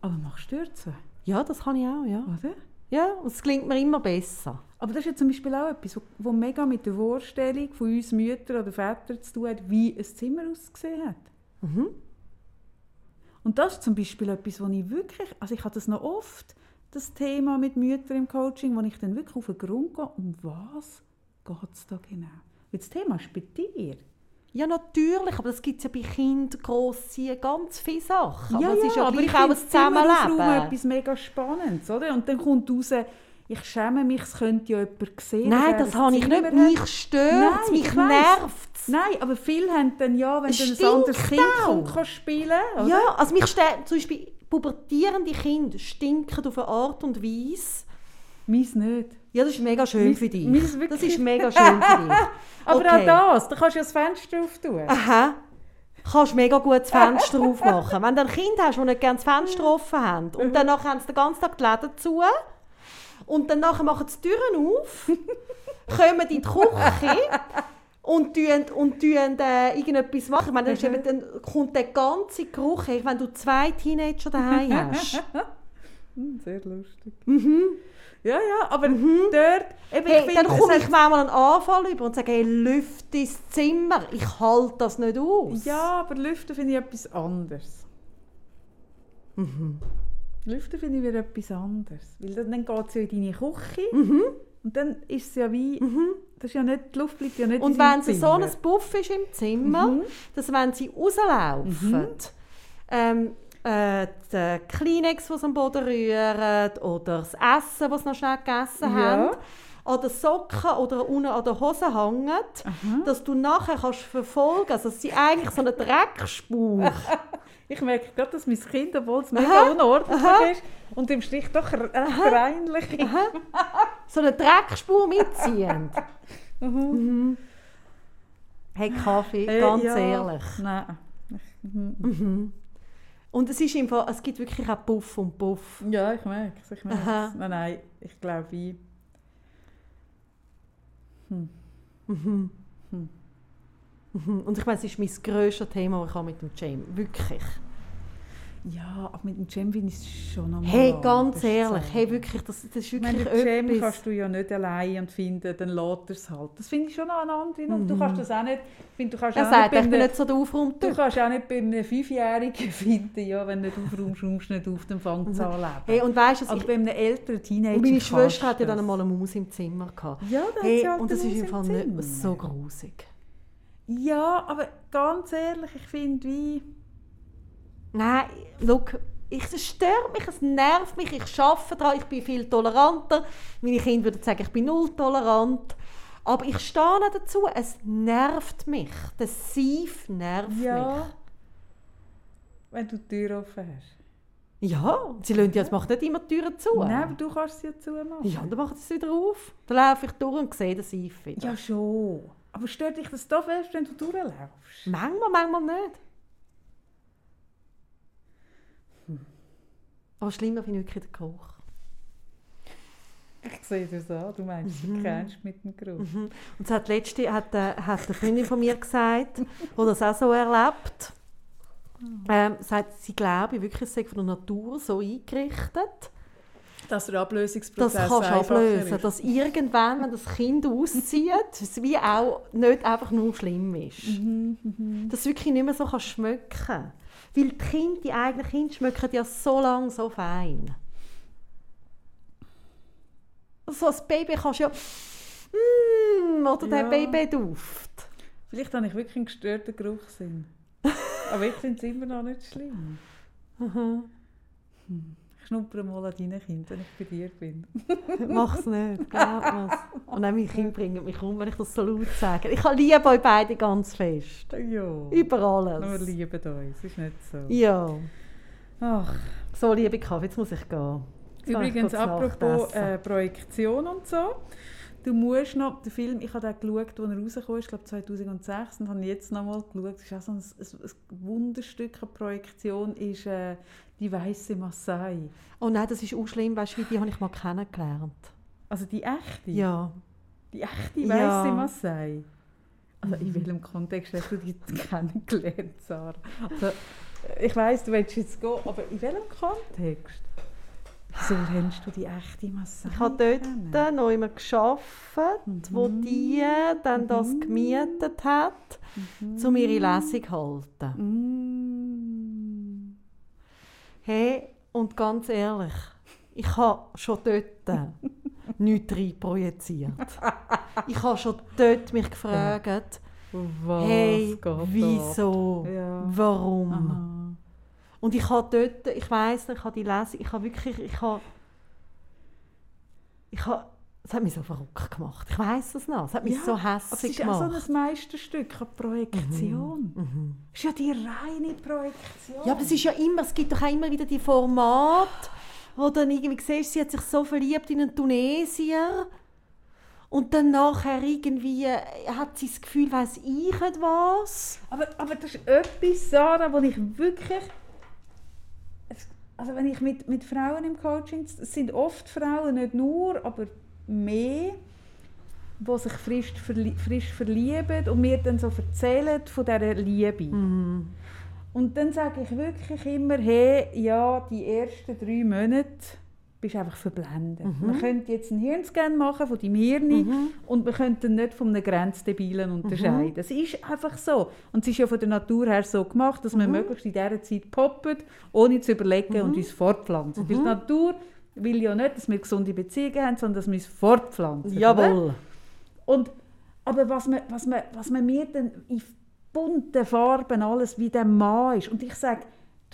Aber machst du Tür zu, Ja, das kann ich auch, ja. oder? Ja, und es klingt mir immer besser. Aber das ist ja zum Beispiel auch etwas, was mega mit der Vorstellung von uns Müttern oder Vätern zu tun hat, wie ein Zimmer ausgesehen hat. Mhm. Und das ist zum Beispiel etwas, wo ich wirklich, also ich habe das noch oft, das Thema mit Müttern im Coaching, wo ich dann wirklich auf den Grund gehe, um was geht es da genau? Weil das Thema ist bei dir. Ja, natürlich, aber das gibt es ja bei Kindern, Grossen, ganz viele Sachen. ja, aber es ist ja aber gleich ich auch ein das Zusammenleben. etwas mega Spannendes, oder? Und dann kommt raus, ich schäme mich, es könnte ja jemand sehen. Nein, das habe ich nicht. Mich stört Nein, mich nervt Nein, aber viele haben dann ja, wenn Es dann ein anderes Kind kommt, kann spielen oder? Ja, also mich stört zum Beispiel pubertierende Kinder stinken auf eine Art und Weise. Meins nicht. Ja, das ist mega schön Meins- für dich. meins Das wirklich- ist mega schön für dich. Aber Okay. auch das, da kannst du ja das Fenster auftun. Aha. Kannst mega gut das Fenster aufmachen. Wenn du ein Kind hast, das nicht gerne das Fenster offen haben und dann nachher haben sie den ganzen Tag die Läden zu und dann machen sie die Türen auf, kommen in die Küche und tun, und tun äh, irgendetwas machen. Ich meine, dann, ist eben, dann kommt der ganze Geruch her, wenn du zwei Teenager daheim hast. Hm, Sehr lustig. Ja, ja, aber dort... Eben, Hey, ich finde, dann komme ich manchmal einen Anfall über und sage, hey, lüft dein Zimmer, ich halte das nicht aus. Ja, aber Lüften finde ich etwas anderes. Mhm. Lüften finde ich wieder etwas anderes. Weil dann, dann geht es ja in deine Küche Mhm. Und dann ist es ja wie... Das ist ja nicht, die Luft bleibt ja nicht Und wenn es so ein Puff ist im Zimmer, Mhm. dass wenn sie rauslaufen, ähm, äh, die Kleenex, die sie am Boden rühren, oder das Essen, das sie noch schnell gegessen Ja. haben, an den Socken oder unten an der Hose hängen, dass du nachher kannst verfolgen kannst, dass sie eigentlich so eine Dreckspur Ich merke gerade, dass mein Kind, obwohl es mega unordentlich ist und im Stich doch recht reinlich ist. so eine Dreckspur mitziehen. Mhm. Hey, Kaffee, Äh, ganz ja. ehrlich. Nein. Und es ist im Fall, es gibt wirklich auch Puff und Puff. Ja, ich merke es. Ich merke Aha. Nein, nein, ich glaube, ich... Mhm. Und ich meine, es ist mein grösstes Thema, das ich habe mit dem Jam. Wirklich. Ja, aber mit dem Jam finde ich es schon mal Hey, ganz ehrlich. so. Hey, wirklich, das, das ist Ich meine, wirklich den Jam etwas. kannst du ja nicht allein und finden, dann lässt er es halt. Das finde ich schon eine andere Nummer. Du kannst das auch nicht... Ich finde, du kannst er auch sagt, nicht ich bin nicht so der Du Aufraumtyp. kannst auch nicht bei einem Fünfjährigen finden, ja, wenn du nicht aufräumst, räumst du nicht auf, dann fängt es an zu leben. Hey, und weißt du, ich, bei einem älteren Teenager und meine Schwester hatte ja du dann einmal eine Maus im Zimmer. Gehabt. Ja, da hat Hey, sie halt und das ist im Fall nicht so grusig. Ja, aber ganz ehrlich, ich finde wie... Nein, look, ich, es stört mich, es nervt mich, ich arbeite daran, ich bin viel toleranter. Meine Kinder würden sagen, ich bin null tolerant. Aber ich stehe nicht dazu, es nervt mich. Der Sief nervt mich. Ja. Wenn du die Tür offen hast. Ja, sie lassen ja, macht nicht immer die Türen zu. Nein, aber du kannst sie ja zumachen. Ja, dann macht es wieder auf. Dann laufe ich durch und sehe den Sief wieder. Ja, schon. Aber stört dich das da fest, wenn du durchlaufst? Manchmal, manchmal nicht. Aber schlimmer finde ich wirklich den Geruch. Ich sehe das an, du meinst, Mhm. du kennst mit dem Geruch. Und das hat letzte hat, äh, hat eine Freundin von mir gesagt, die das auch so erlebt. Ähm, sagt, sie glaube wirklich, es sei von der Natur so eingerichtet, Dass der das Ablösungsprozess kannst du einfacher ablösen, ist. dass irgendwann, wenn das Kind auszieht, es wie auch nicht einfach nur schlimm ist. Dass du wirklich nicht mehr so kannst schmecken Weil die Kinder, die eigenen Kinder schmecken ja so lange so fein. So als Baby kannst du ja... Mm, oder der Ja. Babyduft. Vielleicht habe ich wirklich einen gestörten Geruchssinn. Aber ich finde es immer noch nicht schlimm. Ich schnuppere mal an deinen Kindern, wenn ich bei dir bin. Mach's nicht, glaub. Und auch meine Kinder bringen mich um, wenn ich das so laut sage. Ich liebe euch beide ganz fest. Ja. Über alles. lieben uns, ist nicht so. Ja. Ach, So, liebe Kaffee, jetzt muss ich gehen. Jetzt ich übrigens, kurz apropos äh, Projektion und so. Du musst noch, der Film, ich habe den geschaut, als er rausgekommen ist, ich glaube 2006, und habe jetzt noch mal geschaut. Das ist auch so ein, ein, Wunderstück an Projektion, ist äh, «Die weiße Maasai». Oh nein, das ist auch schlimm, weißt du, die habe ich mal kennengelernt. Also die echte? Ja. Die echte Ja. weiße Maasai? Also in welchem Kontext hast du die kennengelernt, Sarah? Also, ich weiss, du willst jetzt gehen, aber in welchem Kontext? Wieso lernst du die echte Maasai Ich habe dort noch immer gearbeitet, wo die dann das gemietet hat, um ihre Lesung zu halten. Mm. Hey, und ganz ehrlich, ich habe schon dort nichts reinprojiziert. Ich habe schon dort mich gefragt, Was hey, wieso, Ja. warum? Aha. Und ich habe dort, ich weiss nicht, ich habe die Lesung, ich habe wirklich, ich habe, ich habe, es hat mich so verrückt gemacht. Ich weiss es noch, es hat mich Ja, so Aber es hässlich ist auch gemacht. so ein Meisterstück an Projektion. Mhm. Es ist ja die reine Projektion. Ja, aber es ist ja immer, es gibt doch auch immer wieder die Formate, wo dann irgendwie siehst, sie hat sich so verliebt in einen Tunesier und dann nachher irgendwie äh, hat sie das Gefühl, weiss ich nicht was. Aber, aber das ist etwas, Sarah, wo ich wirklich... Also wenn ich mit, mit Frauen im Coaching... Es sind oft Frauen, nicht nur, aber mehr, die sich frisch, verli frisch verlieben und mir dann so erzählen von dieser Liebe. Mhm. Und dann sage ich wirklich immer, hey, ja, die ersten drei Monate bist du einfach verblendet. Mhm. Man könnte jetzt einen Hirnscan machen von deinem Hirn und man könnte nicht von einem Grenzdebilen unterscheiden. Mhm. Es ist einfach so. Und es ist ja von der Natur her so gemacht, dass Mhm. wir möglichst in dieser Zeit poppen, ohne zu überlegen und uns fortpflanzen. Mhm. Weil die Natur will ja nicht, dass wir gesunde Beziehungen haben, sondern dass wir uns fortpflanzen. Jawohl. Und, aber was man, was, man, was man mir dann in bunten Farben alles wie der Mann ist. Und ich sage,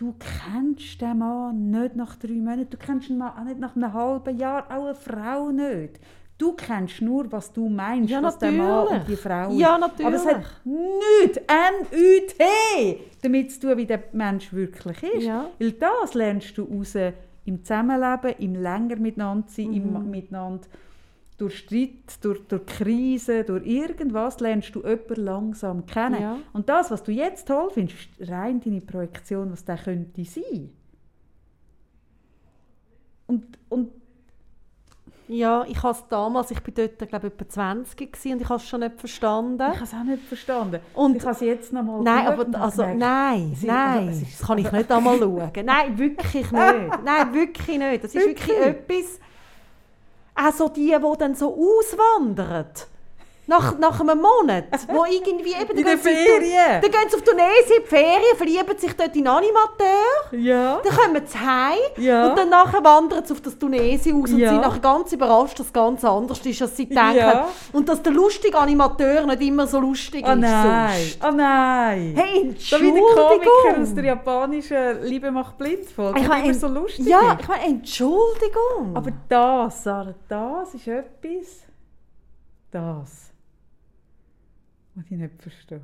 du kennst den Mann nicht nach drei Monaten, du kennst ihn auch nicht nach einem halben Jahr, auch eine Frau nicht. Du kennst nur, was du meinst, Ja, was der Mann natürlich. und die Frau Ja, ist. Aber es hat natürlich. nichts, N-U-T, damit zu tun, wie der Mensch wirklich ist. Ja. Weil das lernst du raus im Zusammenleben, im länger miteinander sein, Mhm. im miteinander durch Streit, durch, durch Krisen, durch irgendwas lernst du jemanden langsam kennen. Ja. Und das, was du jetzt toll findest, ist rein deine Projektion, was der könnte sein. Und, und Ja, ich habe es damals, ich bin dort, glaube ich, etwa 20 gewesen und ich habe es schon nicht verstanden. ich habe es auch nicht verstanden. Und- ich habe es jetzt noch mal Nein, aber also, gemerkt, nein, ist- nein, also, das kann ich nicht einmal schauen. Nein, wirklich nicht. Nein, wirklich nicht. Das ist wirklich, Wirklich? etwas, auch so die, die dann so auswandern. Nach, nach einem Monat, wo irgendwie eben... In auf- Ferien. Dann gehen sie auf Tunesien in die Ferien, verlieben sich dort in Animateur, Ja. dann kommen sie heim Ja. und dann nachher wandern sie auf das Tunesien aus und Ja. sind nachher ganz überrascht, dass es ganz anders ist, als sie denken. Ja. Und dass der lustige Animateur nicht immer so lustig Oh ist nein, sonst. oh nein. Hey, So wie der Komiker Entschuldigung. aus der japanischen «Liebe macht blind» Folge, Ich die meine, immer so lustig Ja, ich meine, Entschuldigung. Aber das, Sarah, das ist etwas, das, was ich nicht verstehe.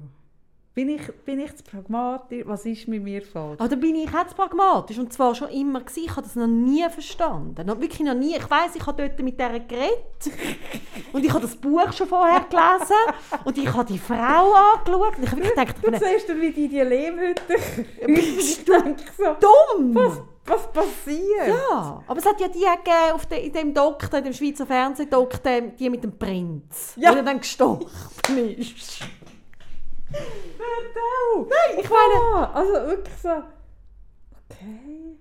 Bin ich, bin ich zu pragmatisch? Was ist mit mir falsch? Da bin ich jetzt pragmatisch und zwar schon immer gewesen. Ich habe das noch nie verstanden. Noch, wirklich noch nie. Ich weiß, ich habe dort mit der geredet und ich habe das Buch schon vorher gelesen und ich habe die Frau angeschaut und ich habe wirklich gedacht, Du siehst wie die die Lehmhütte... Bist so, dumm. was, was passiert? Ja, aber es hat ja die gegeben auf de, in dem Doktor, in dem Schweizer Fernsehdoktor, die mit dem Prinz, Ja. der dann gestorben ist. Nein, ich meine... Also wirklich so... Okay.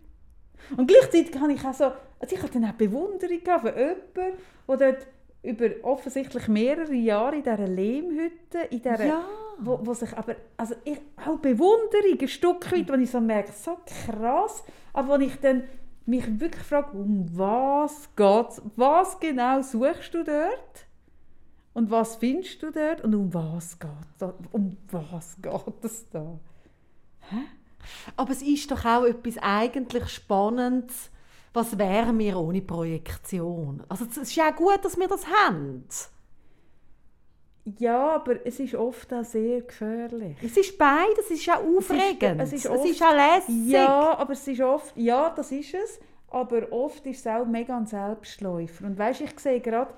Und gleichzeitig habe ich auch so... Also ich hatte dann auch Bewunderung für jemanden, der dort über offensichtlich mehrere Jahre in dieser Lehmhütte, in dieser... Ja. Wo, wo sich aber... Also ich, auch Bewunderung, ein Stück weit, wo ich so merke, so krass, aber wo ich dann mich wirklich frage, um was geht's? Was genau suchst du dort? Und was findest du dort? Und um was geht es? Um was geht es da? Aber es ist doch auch etwas eigentlich Spannendes. Was wären wir ohne Projektion? Also es ist ja auch gut, dass wir das haben. Ja, aber es ist oft auch sehr gefährlich. Es ist beides, es ist auch aufregend. es ist es oft- ist auch lässig. Ja, aber es ist oft, ja, das ist es, aber oft ist es auch mega ein Selbstläufer. Und weißt, ich sehe gerade,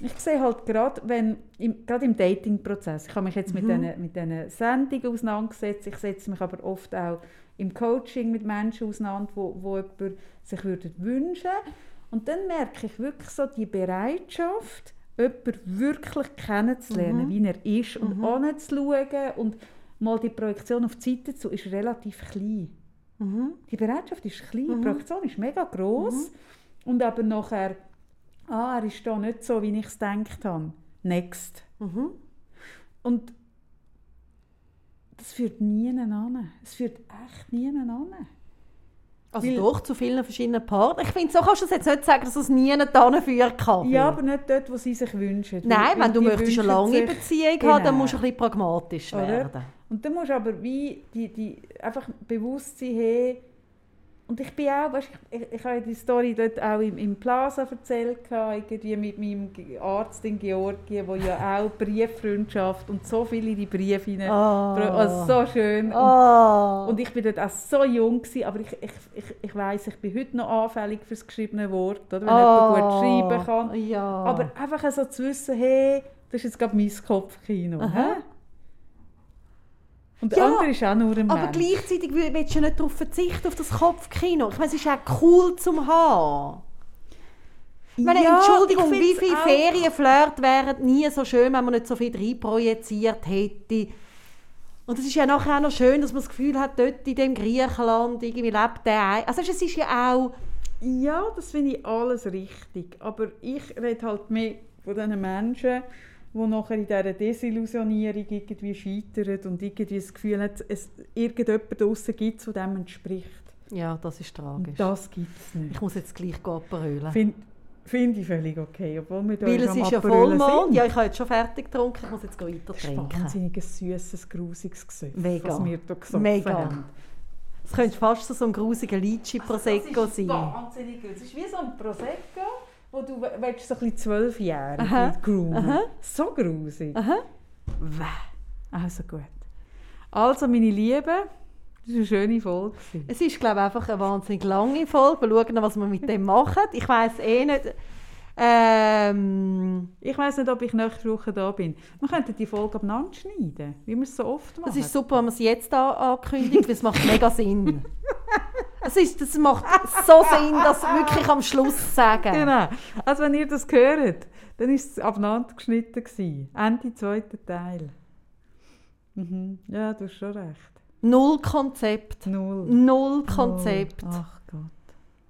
ich sehe halt gerade, wenn, im, gerade im Dating-Prozess, ich habe mich jetzt mit diesen mit Sendungen auseinandergesetzt, ich setze mich aber oft auch im Coaching mit Menschen auseinander, wo, wo jemand sich würde wünschen und dann merke ich wirklich so die Bereitschaft, jemanden wirklich kennenzulernen, wie er ist und anzuschauen und mal die Projektion auf die Seite zu, ist relativ klein. Die Bereitschaft ist klein, die Projektion ist mega groß und aber nachher, ah, er ist da nicht so, wie ich es gedacht habe. Next. Und das führt nie an. Es führt echt nie an. Also Weil- doch, zu vielen verschiedenen Partnern. Ich finde, so kannst du es jetzt nicht sagen, dass es nie hinführen kann. Ja, aber nicht dort, wo sie sich wünschen. Nein, Weil- wenn du möchtest eine lange sich- Beziehung Genau. haben, dann musst du ein bisschen pragmatisch Oder? werden. Und dann musst du aber wie die, die einfach bewusst sein, hey, und ich bin auch, weißt, ich, ich, ich habe die Story dort auch im, im Plaza erzählt, irgendwie mit meinem Arzt in Georgien, wo ja auch Brieffreundschaft und so viele die Briefe hinein, Ah. also so schön. Und, Oh. und ich bin dort auch so jung gewesen, aber ich, ich, ich, ich weiss, ich bin heute noch anfällig fürs geschriebene Wort, oder? wenn jemand gut schreiben kann. Ah. Ja. Aber einfach so zu wissen, hey, das ist jetzt gerade mein Kopfkino. Aha. Und der Ja, andere ist auch nur ein Aber Mensch. gleichzeitig will- willst du ja nicht darauf verzichten, auf das Kopfkino. Ich meine, es ist auch cool zum haben. Ich meine, Ja, Entschuldigung, wie viele Ferienflirt wären nie so schön, wenn man nicht so viel reinprojiziert hätte. Und es ist ja nachher auch noch schön, dass man das Gefühl hat, dort in dem Griechenland irgendwie lebt der ein. Also es ist ja auch... Ja, das finde ich alles richtig. Aber ich rede halt mehr von diesen Menschen, die nachher in dieser Desillusionierung irgendwie scheitern und irgendwie das Gefühl haben, es irgendjemand draussen gibt, der dem entspricht. Ja, das ist tragisch. Und das gibt es nicht. Ich muss jetzt gleich abrölen. Finde find ich völlig okay, obwohl wir da Weil es ist ja Vollmond. sind. Ja, ich habe jetzt schon fertig getrunken. Ich muss jetzt weiter Das ist trinken. wahnsinnig ein süßes, grusiges Gesöff, Mega. was wir hier gesoffen Mega. haben. Es könnte fast so ein grusiger Litschi Prosecco sein. wahnsinnig gut. Es ist wie so ein Prosecco, wo du willst, so ein bisschen zwölfjährig Aha. groomen. So grusig. Aha. Wäh. Also gut. Also, meine Lieben, das war eine schöne Folge. Es ist, glaube ich, einfach eine wahnsinnig lange Folge. Wir schauen, was wir mit dem machen. Ich weiß eh nicht. Ähm, Ich weiss nicht, ob ich nächste Woche da bin. Wir könnten die Folge abeinander schneiden, wie wir es so oft machen. es ist super, wenn man es jetzt an ankündigt, weil es macht mega Sinn. es ist, das macht so Sinn, das wirklich am Schluss zu sagen. Genau. Also wenn ihr das hört, dann war es abeinander geschnitten. Gewesen. Ende zweiter Teil. Mhm. Ja, du hast schon recht. Null Konzept. Null. Null Konzept. Ach Gott.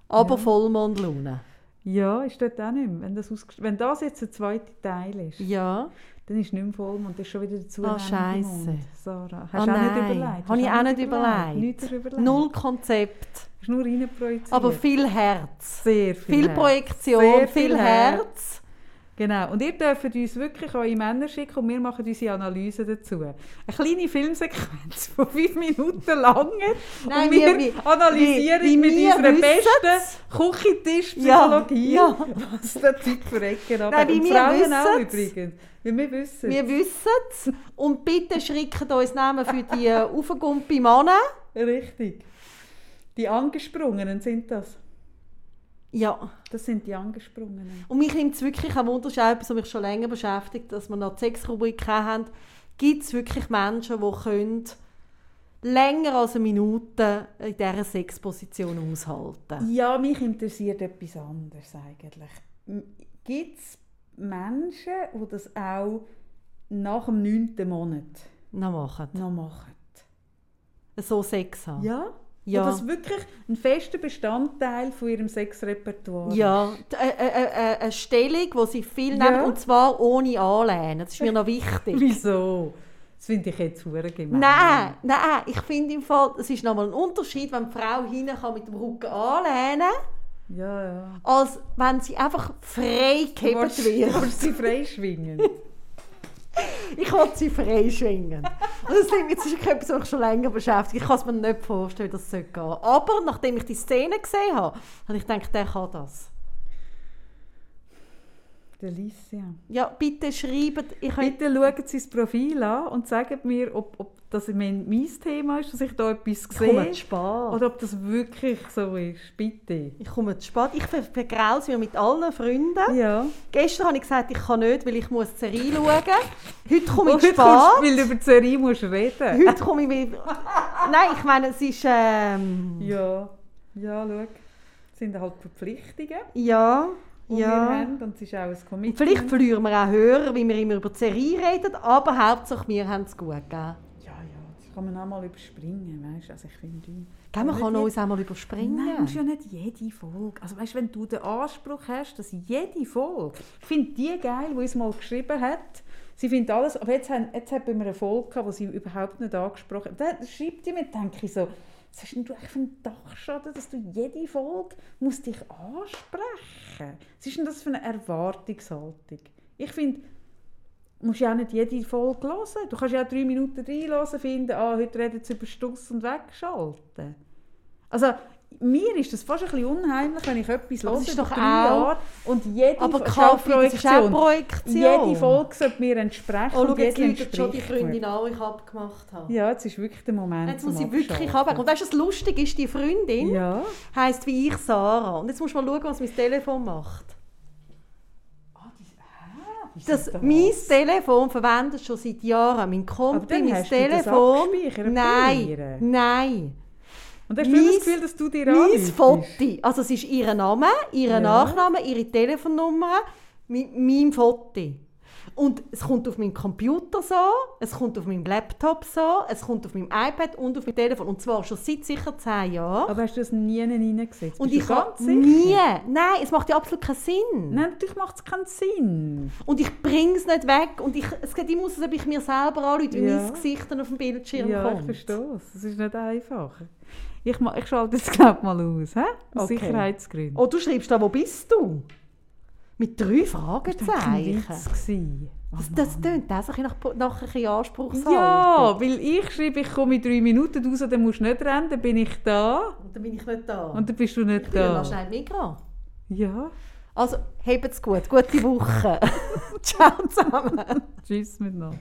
Aber Ja. Vollmondlune. Ja, ist dort auch nicht mehr. Wenn das, wenn das jetzt der zweite Teil ist, Ja. Dann ist nicht mehr Vollmond, das ist schon wieder dazu. Ah, scheisse. Sarah, hast Ah, du auch nicht überlegt? Habe ich auch nicht überlegt. Nichts überlegt. Null Konzept. Hast nur reinprojiziert. Aber viel Herz. sehr viel, Viel Herz. Projektion, Sehr viel Herz. Genau. Und ihr dürft uns wirklich eure Männer schicken und wir machen unsere Analyse dazu. Eine kleine Filmsequenz von fünf Minuten lang. Nein, und wir, wir- analysieren wie mit wir unserer besten Küchentischpsychologie, Ja, was der Zeug für Ecken Und wir Frauen auch wissen's. übrigens. Wie wir wissen. Wir wissen es. Und bitte schreibt uns Namen für die äh, aufgegumpi Männer. Richtig. Die Angesprungenen sind das. Ja. Das sind die Angesprungenen. Und mich nimmt es wirklich ein Wunder, das ist auch etwas, was mich schon länger beschäftigt, dass wir noch die Sexrubrik haben. Gibt es wirklich Menschen, die können länger als eine Minute in dieser Sexposition aushalten Ja, mich interessiert etwas anderes eigentlich. Gibt es Menschen, die das auch nach dem neunten Monat noch machen? noch machen? So Sex haben? Ja? Ja. Wo das wirklich ein fester Bestandteil von ihrem Sexrepertoire Ja, äh, äh, äh, eine Stellung, die sie viel Ja. nehmen, und zwar ohne Anlehnen. Das ist mir noch wichtig. Wieso? Das finde ich jetzt hure gemein. Nein, nein, ich finde im Fall, es ist nochmal ein Unterschied, wenn die Frau hinten kann mit dem Rücken anlehnen Ja, ja. als wenn sie einfach frei willst- wird. Du sie freischwingen. Ich wollte sie freischwingen. Und das Ding, jetzt ist etwas, was mich schon länger beschäftigt. Ich kann es mir nicht vorstellen, es so geht. Aber nachdem ich die Szene gesehen habe, habe ich gedacht, der kann das. Der Alicia. Ja, bitte schreibt. Ich Bitte schauen Sie das Profil an und sagen mir, ob, ob das mein, mein Thema ist, dass ich da etwas ich komme sehe. zu spät. Oder ob das wirklich so ist. Bitte. Ich komme zu spät. Ich ver- vergraus mir mit allen Freunden. Ja. Gestern habe ich gesagt, ich kann nicht, weil ich muss die Serie schauen. Heute komme ich zu kommst, spät. weil du über die Serie musst reden Heute komme ich mit... Nein, ich meine, es ist... Ähm, Ja. Ja, schau. Das sind halt Verpflichtungen, ja, die wir ja. haben. Und es ist auch ein Commitment. vielleicht verlieren wir auch Hörer, wie wir immer über die Serie reden, aber Hauptsache wir haben es gut gegeben. Ja, ja, das kann man auch mal überspringen, weißt du? Also ich finde... Gell, man kann uns auch mal überspringen. Nein, musst ja nicht jede Folge. Also weißt, wenn du den Anspruch hast, dass jede Folge, ich finde die geil, die uns mal geschrieben hat, sie findet alles, aber jetzt, haben, jetzt hat bei mir eine Folge gehabt, wo sie überhaupt nicht angesprochen hat. Dann schreibt die mir, denke ich so, was hast denn du eigentlich für einen Dachschaden, dass du jede Folge musst dich ansprechen Was ist denn das für eine Erwartungshaltung? Ich finde, du musst ja auch nicht jede Folge hören. Du kannst ja auch drei Minuten reinhören, finden, ah, heute redet sie über Stuss und wegschalten. Also, mir ist das fast ein bisschen unheimlich, wenn ich etwas Aber höre das ist doch drei auch- Jahre und jede Aber Fo- Kaffee, das ist auch Projektion. Jede Folge sollte mir entsprechen Oh, schau, jetzt läutet schon die Freundin an, die ich abgemacht habe. Ja, jetzt ist wirklich der Moment Jetzt muss ich wirklich abwägen. Und weißt du, was lustig ist, die Freundin Ja. heisst wie ich Sarah. Und jetzt musst du mal schauen, was mein Telefon macht. Wie Das, ist mein Telefon verwendet schon seit Jahren. Mein dann mein hast du das Telefon. Nein, nein. Und hast du immer Mein- das Gefühl, dass du dir Mein? Foto. Also es ist ihr Name, ihr Ja. Nachname, ihre Telefonnummer, mit meinem Foto. Und es kommt auf meinem Computer so, es kommt auf meinem Laptop so, es kommt auf meinem iPad und auf meinem Telefon. Und zwar schon seit sicher zehn Jahren. Aber hast du das nie reingesetzt? und Bist ich habe nie, nein, es macht ja absolut keinen Sinn. Nein, natürlich macht es keinen Sinn. Und ich bringe es nicht weg. Und ich, es geht immer aus, als ob ich mir selber anrufe, wie Ja. mein Gesicht dann auf dem Bildschirm ja, kommt. ich verstehe es. Es ist nicht einfach. Ich, ich schalte jetzt glaub mal aus, hä? aus Okay. Sicherheitsgründen. Oh, du schreibst da, wo bist du? Mit drei das war Fragezeichen. Witz. gewesen. Oh Das, das tönt auch ein nach, nach ein bisschen Anspruchshaltung. Ja, weil ich schreibe, ich komme in drei Minuten raus, dann musst du nicht rennen, dann bin ich da. Und dann bin ich nicht da. Und dann bist du nicht ich bin ja da. noch schnell Mikro. Ja, Also, habt's gut. Gute Woche. Ciao zusammen. tschüss miteinander.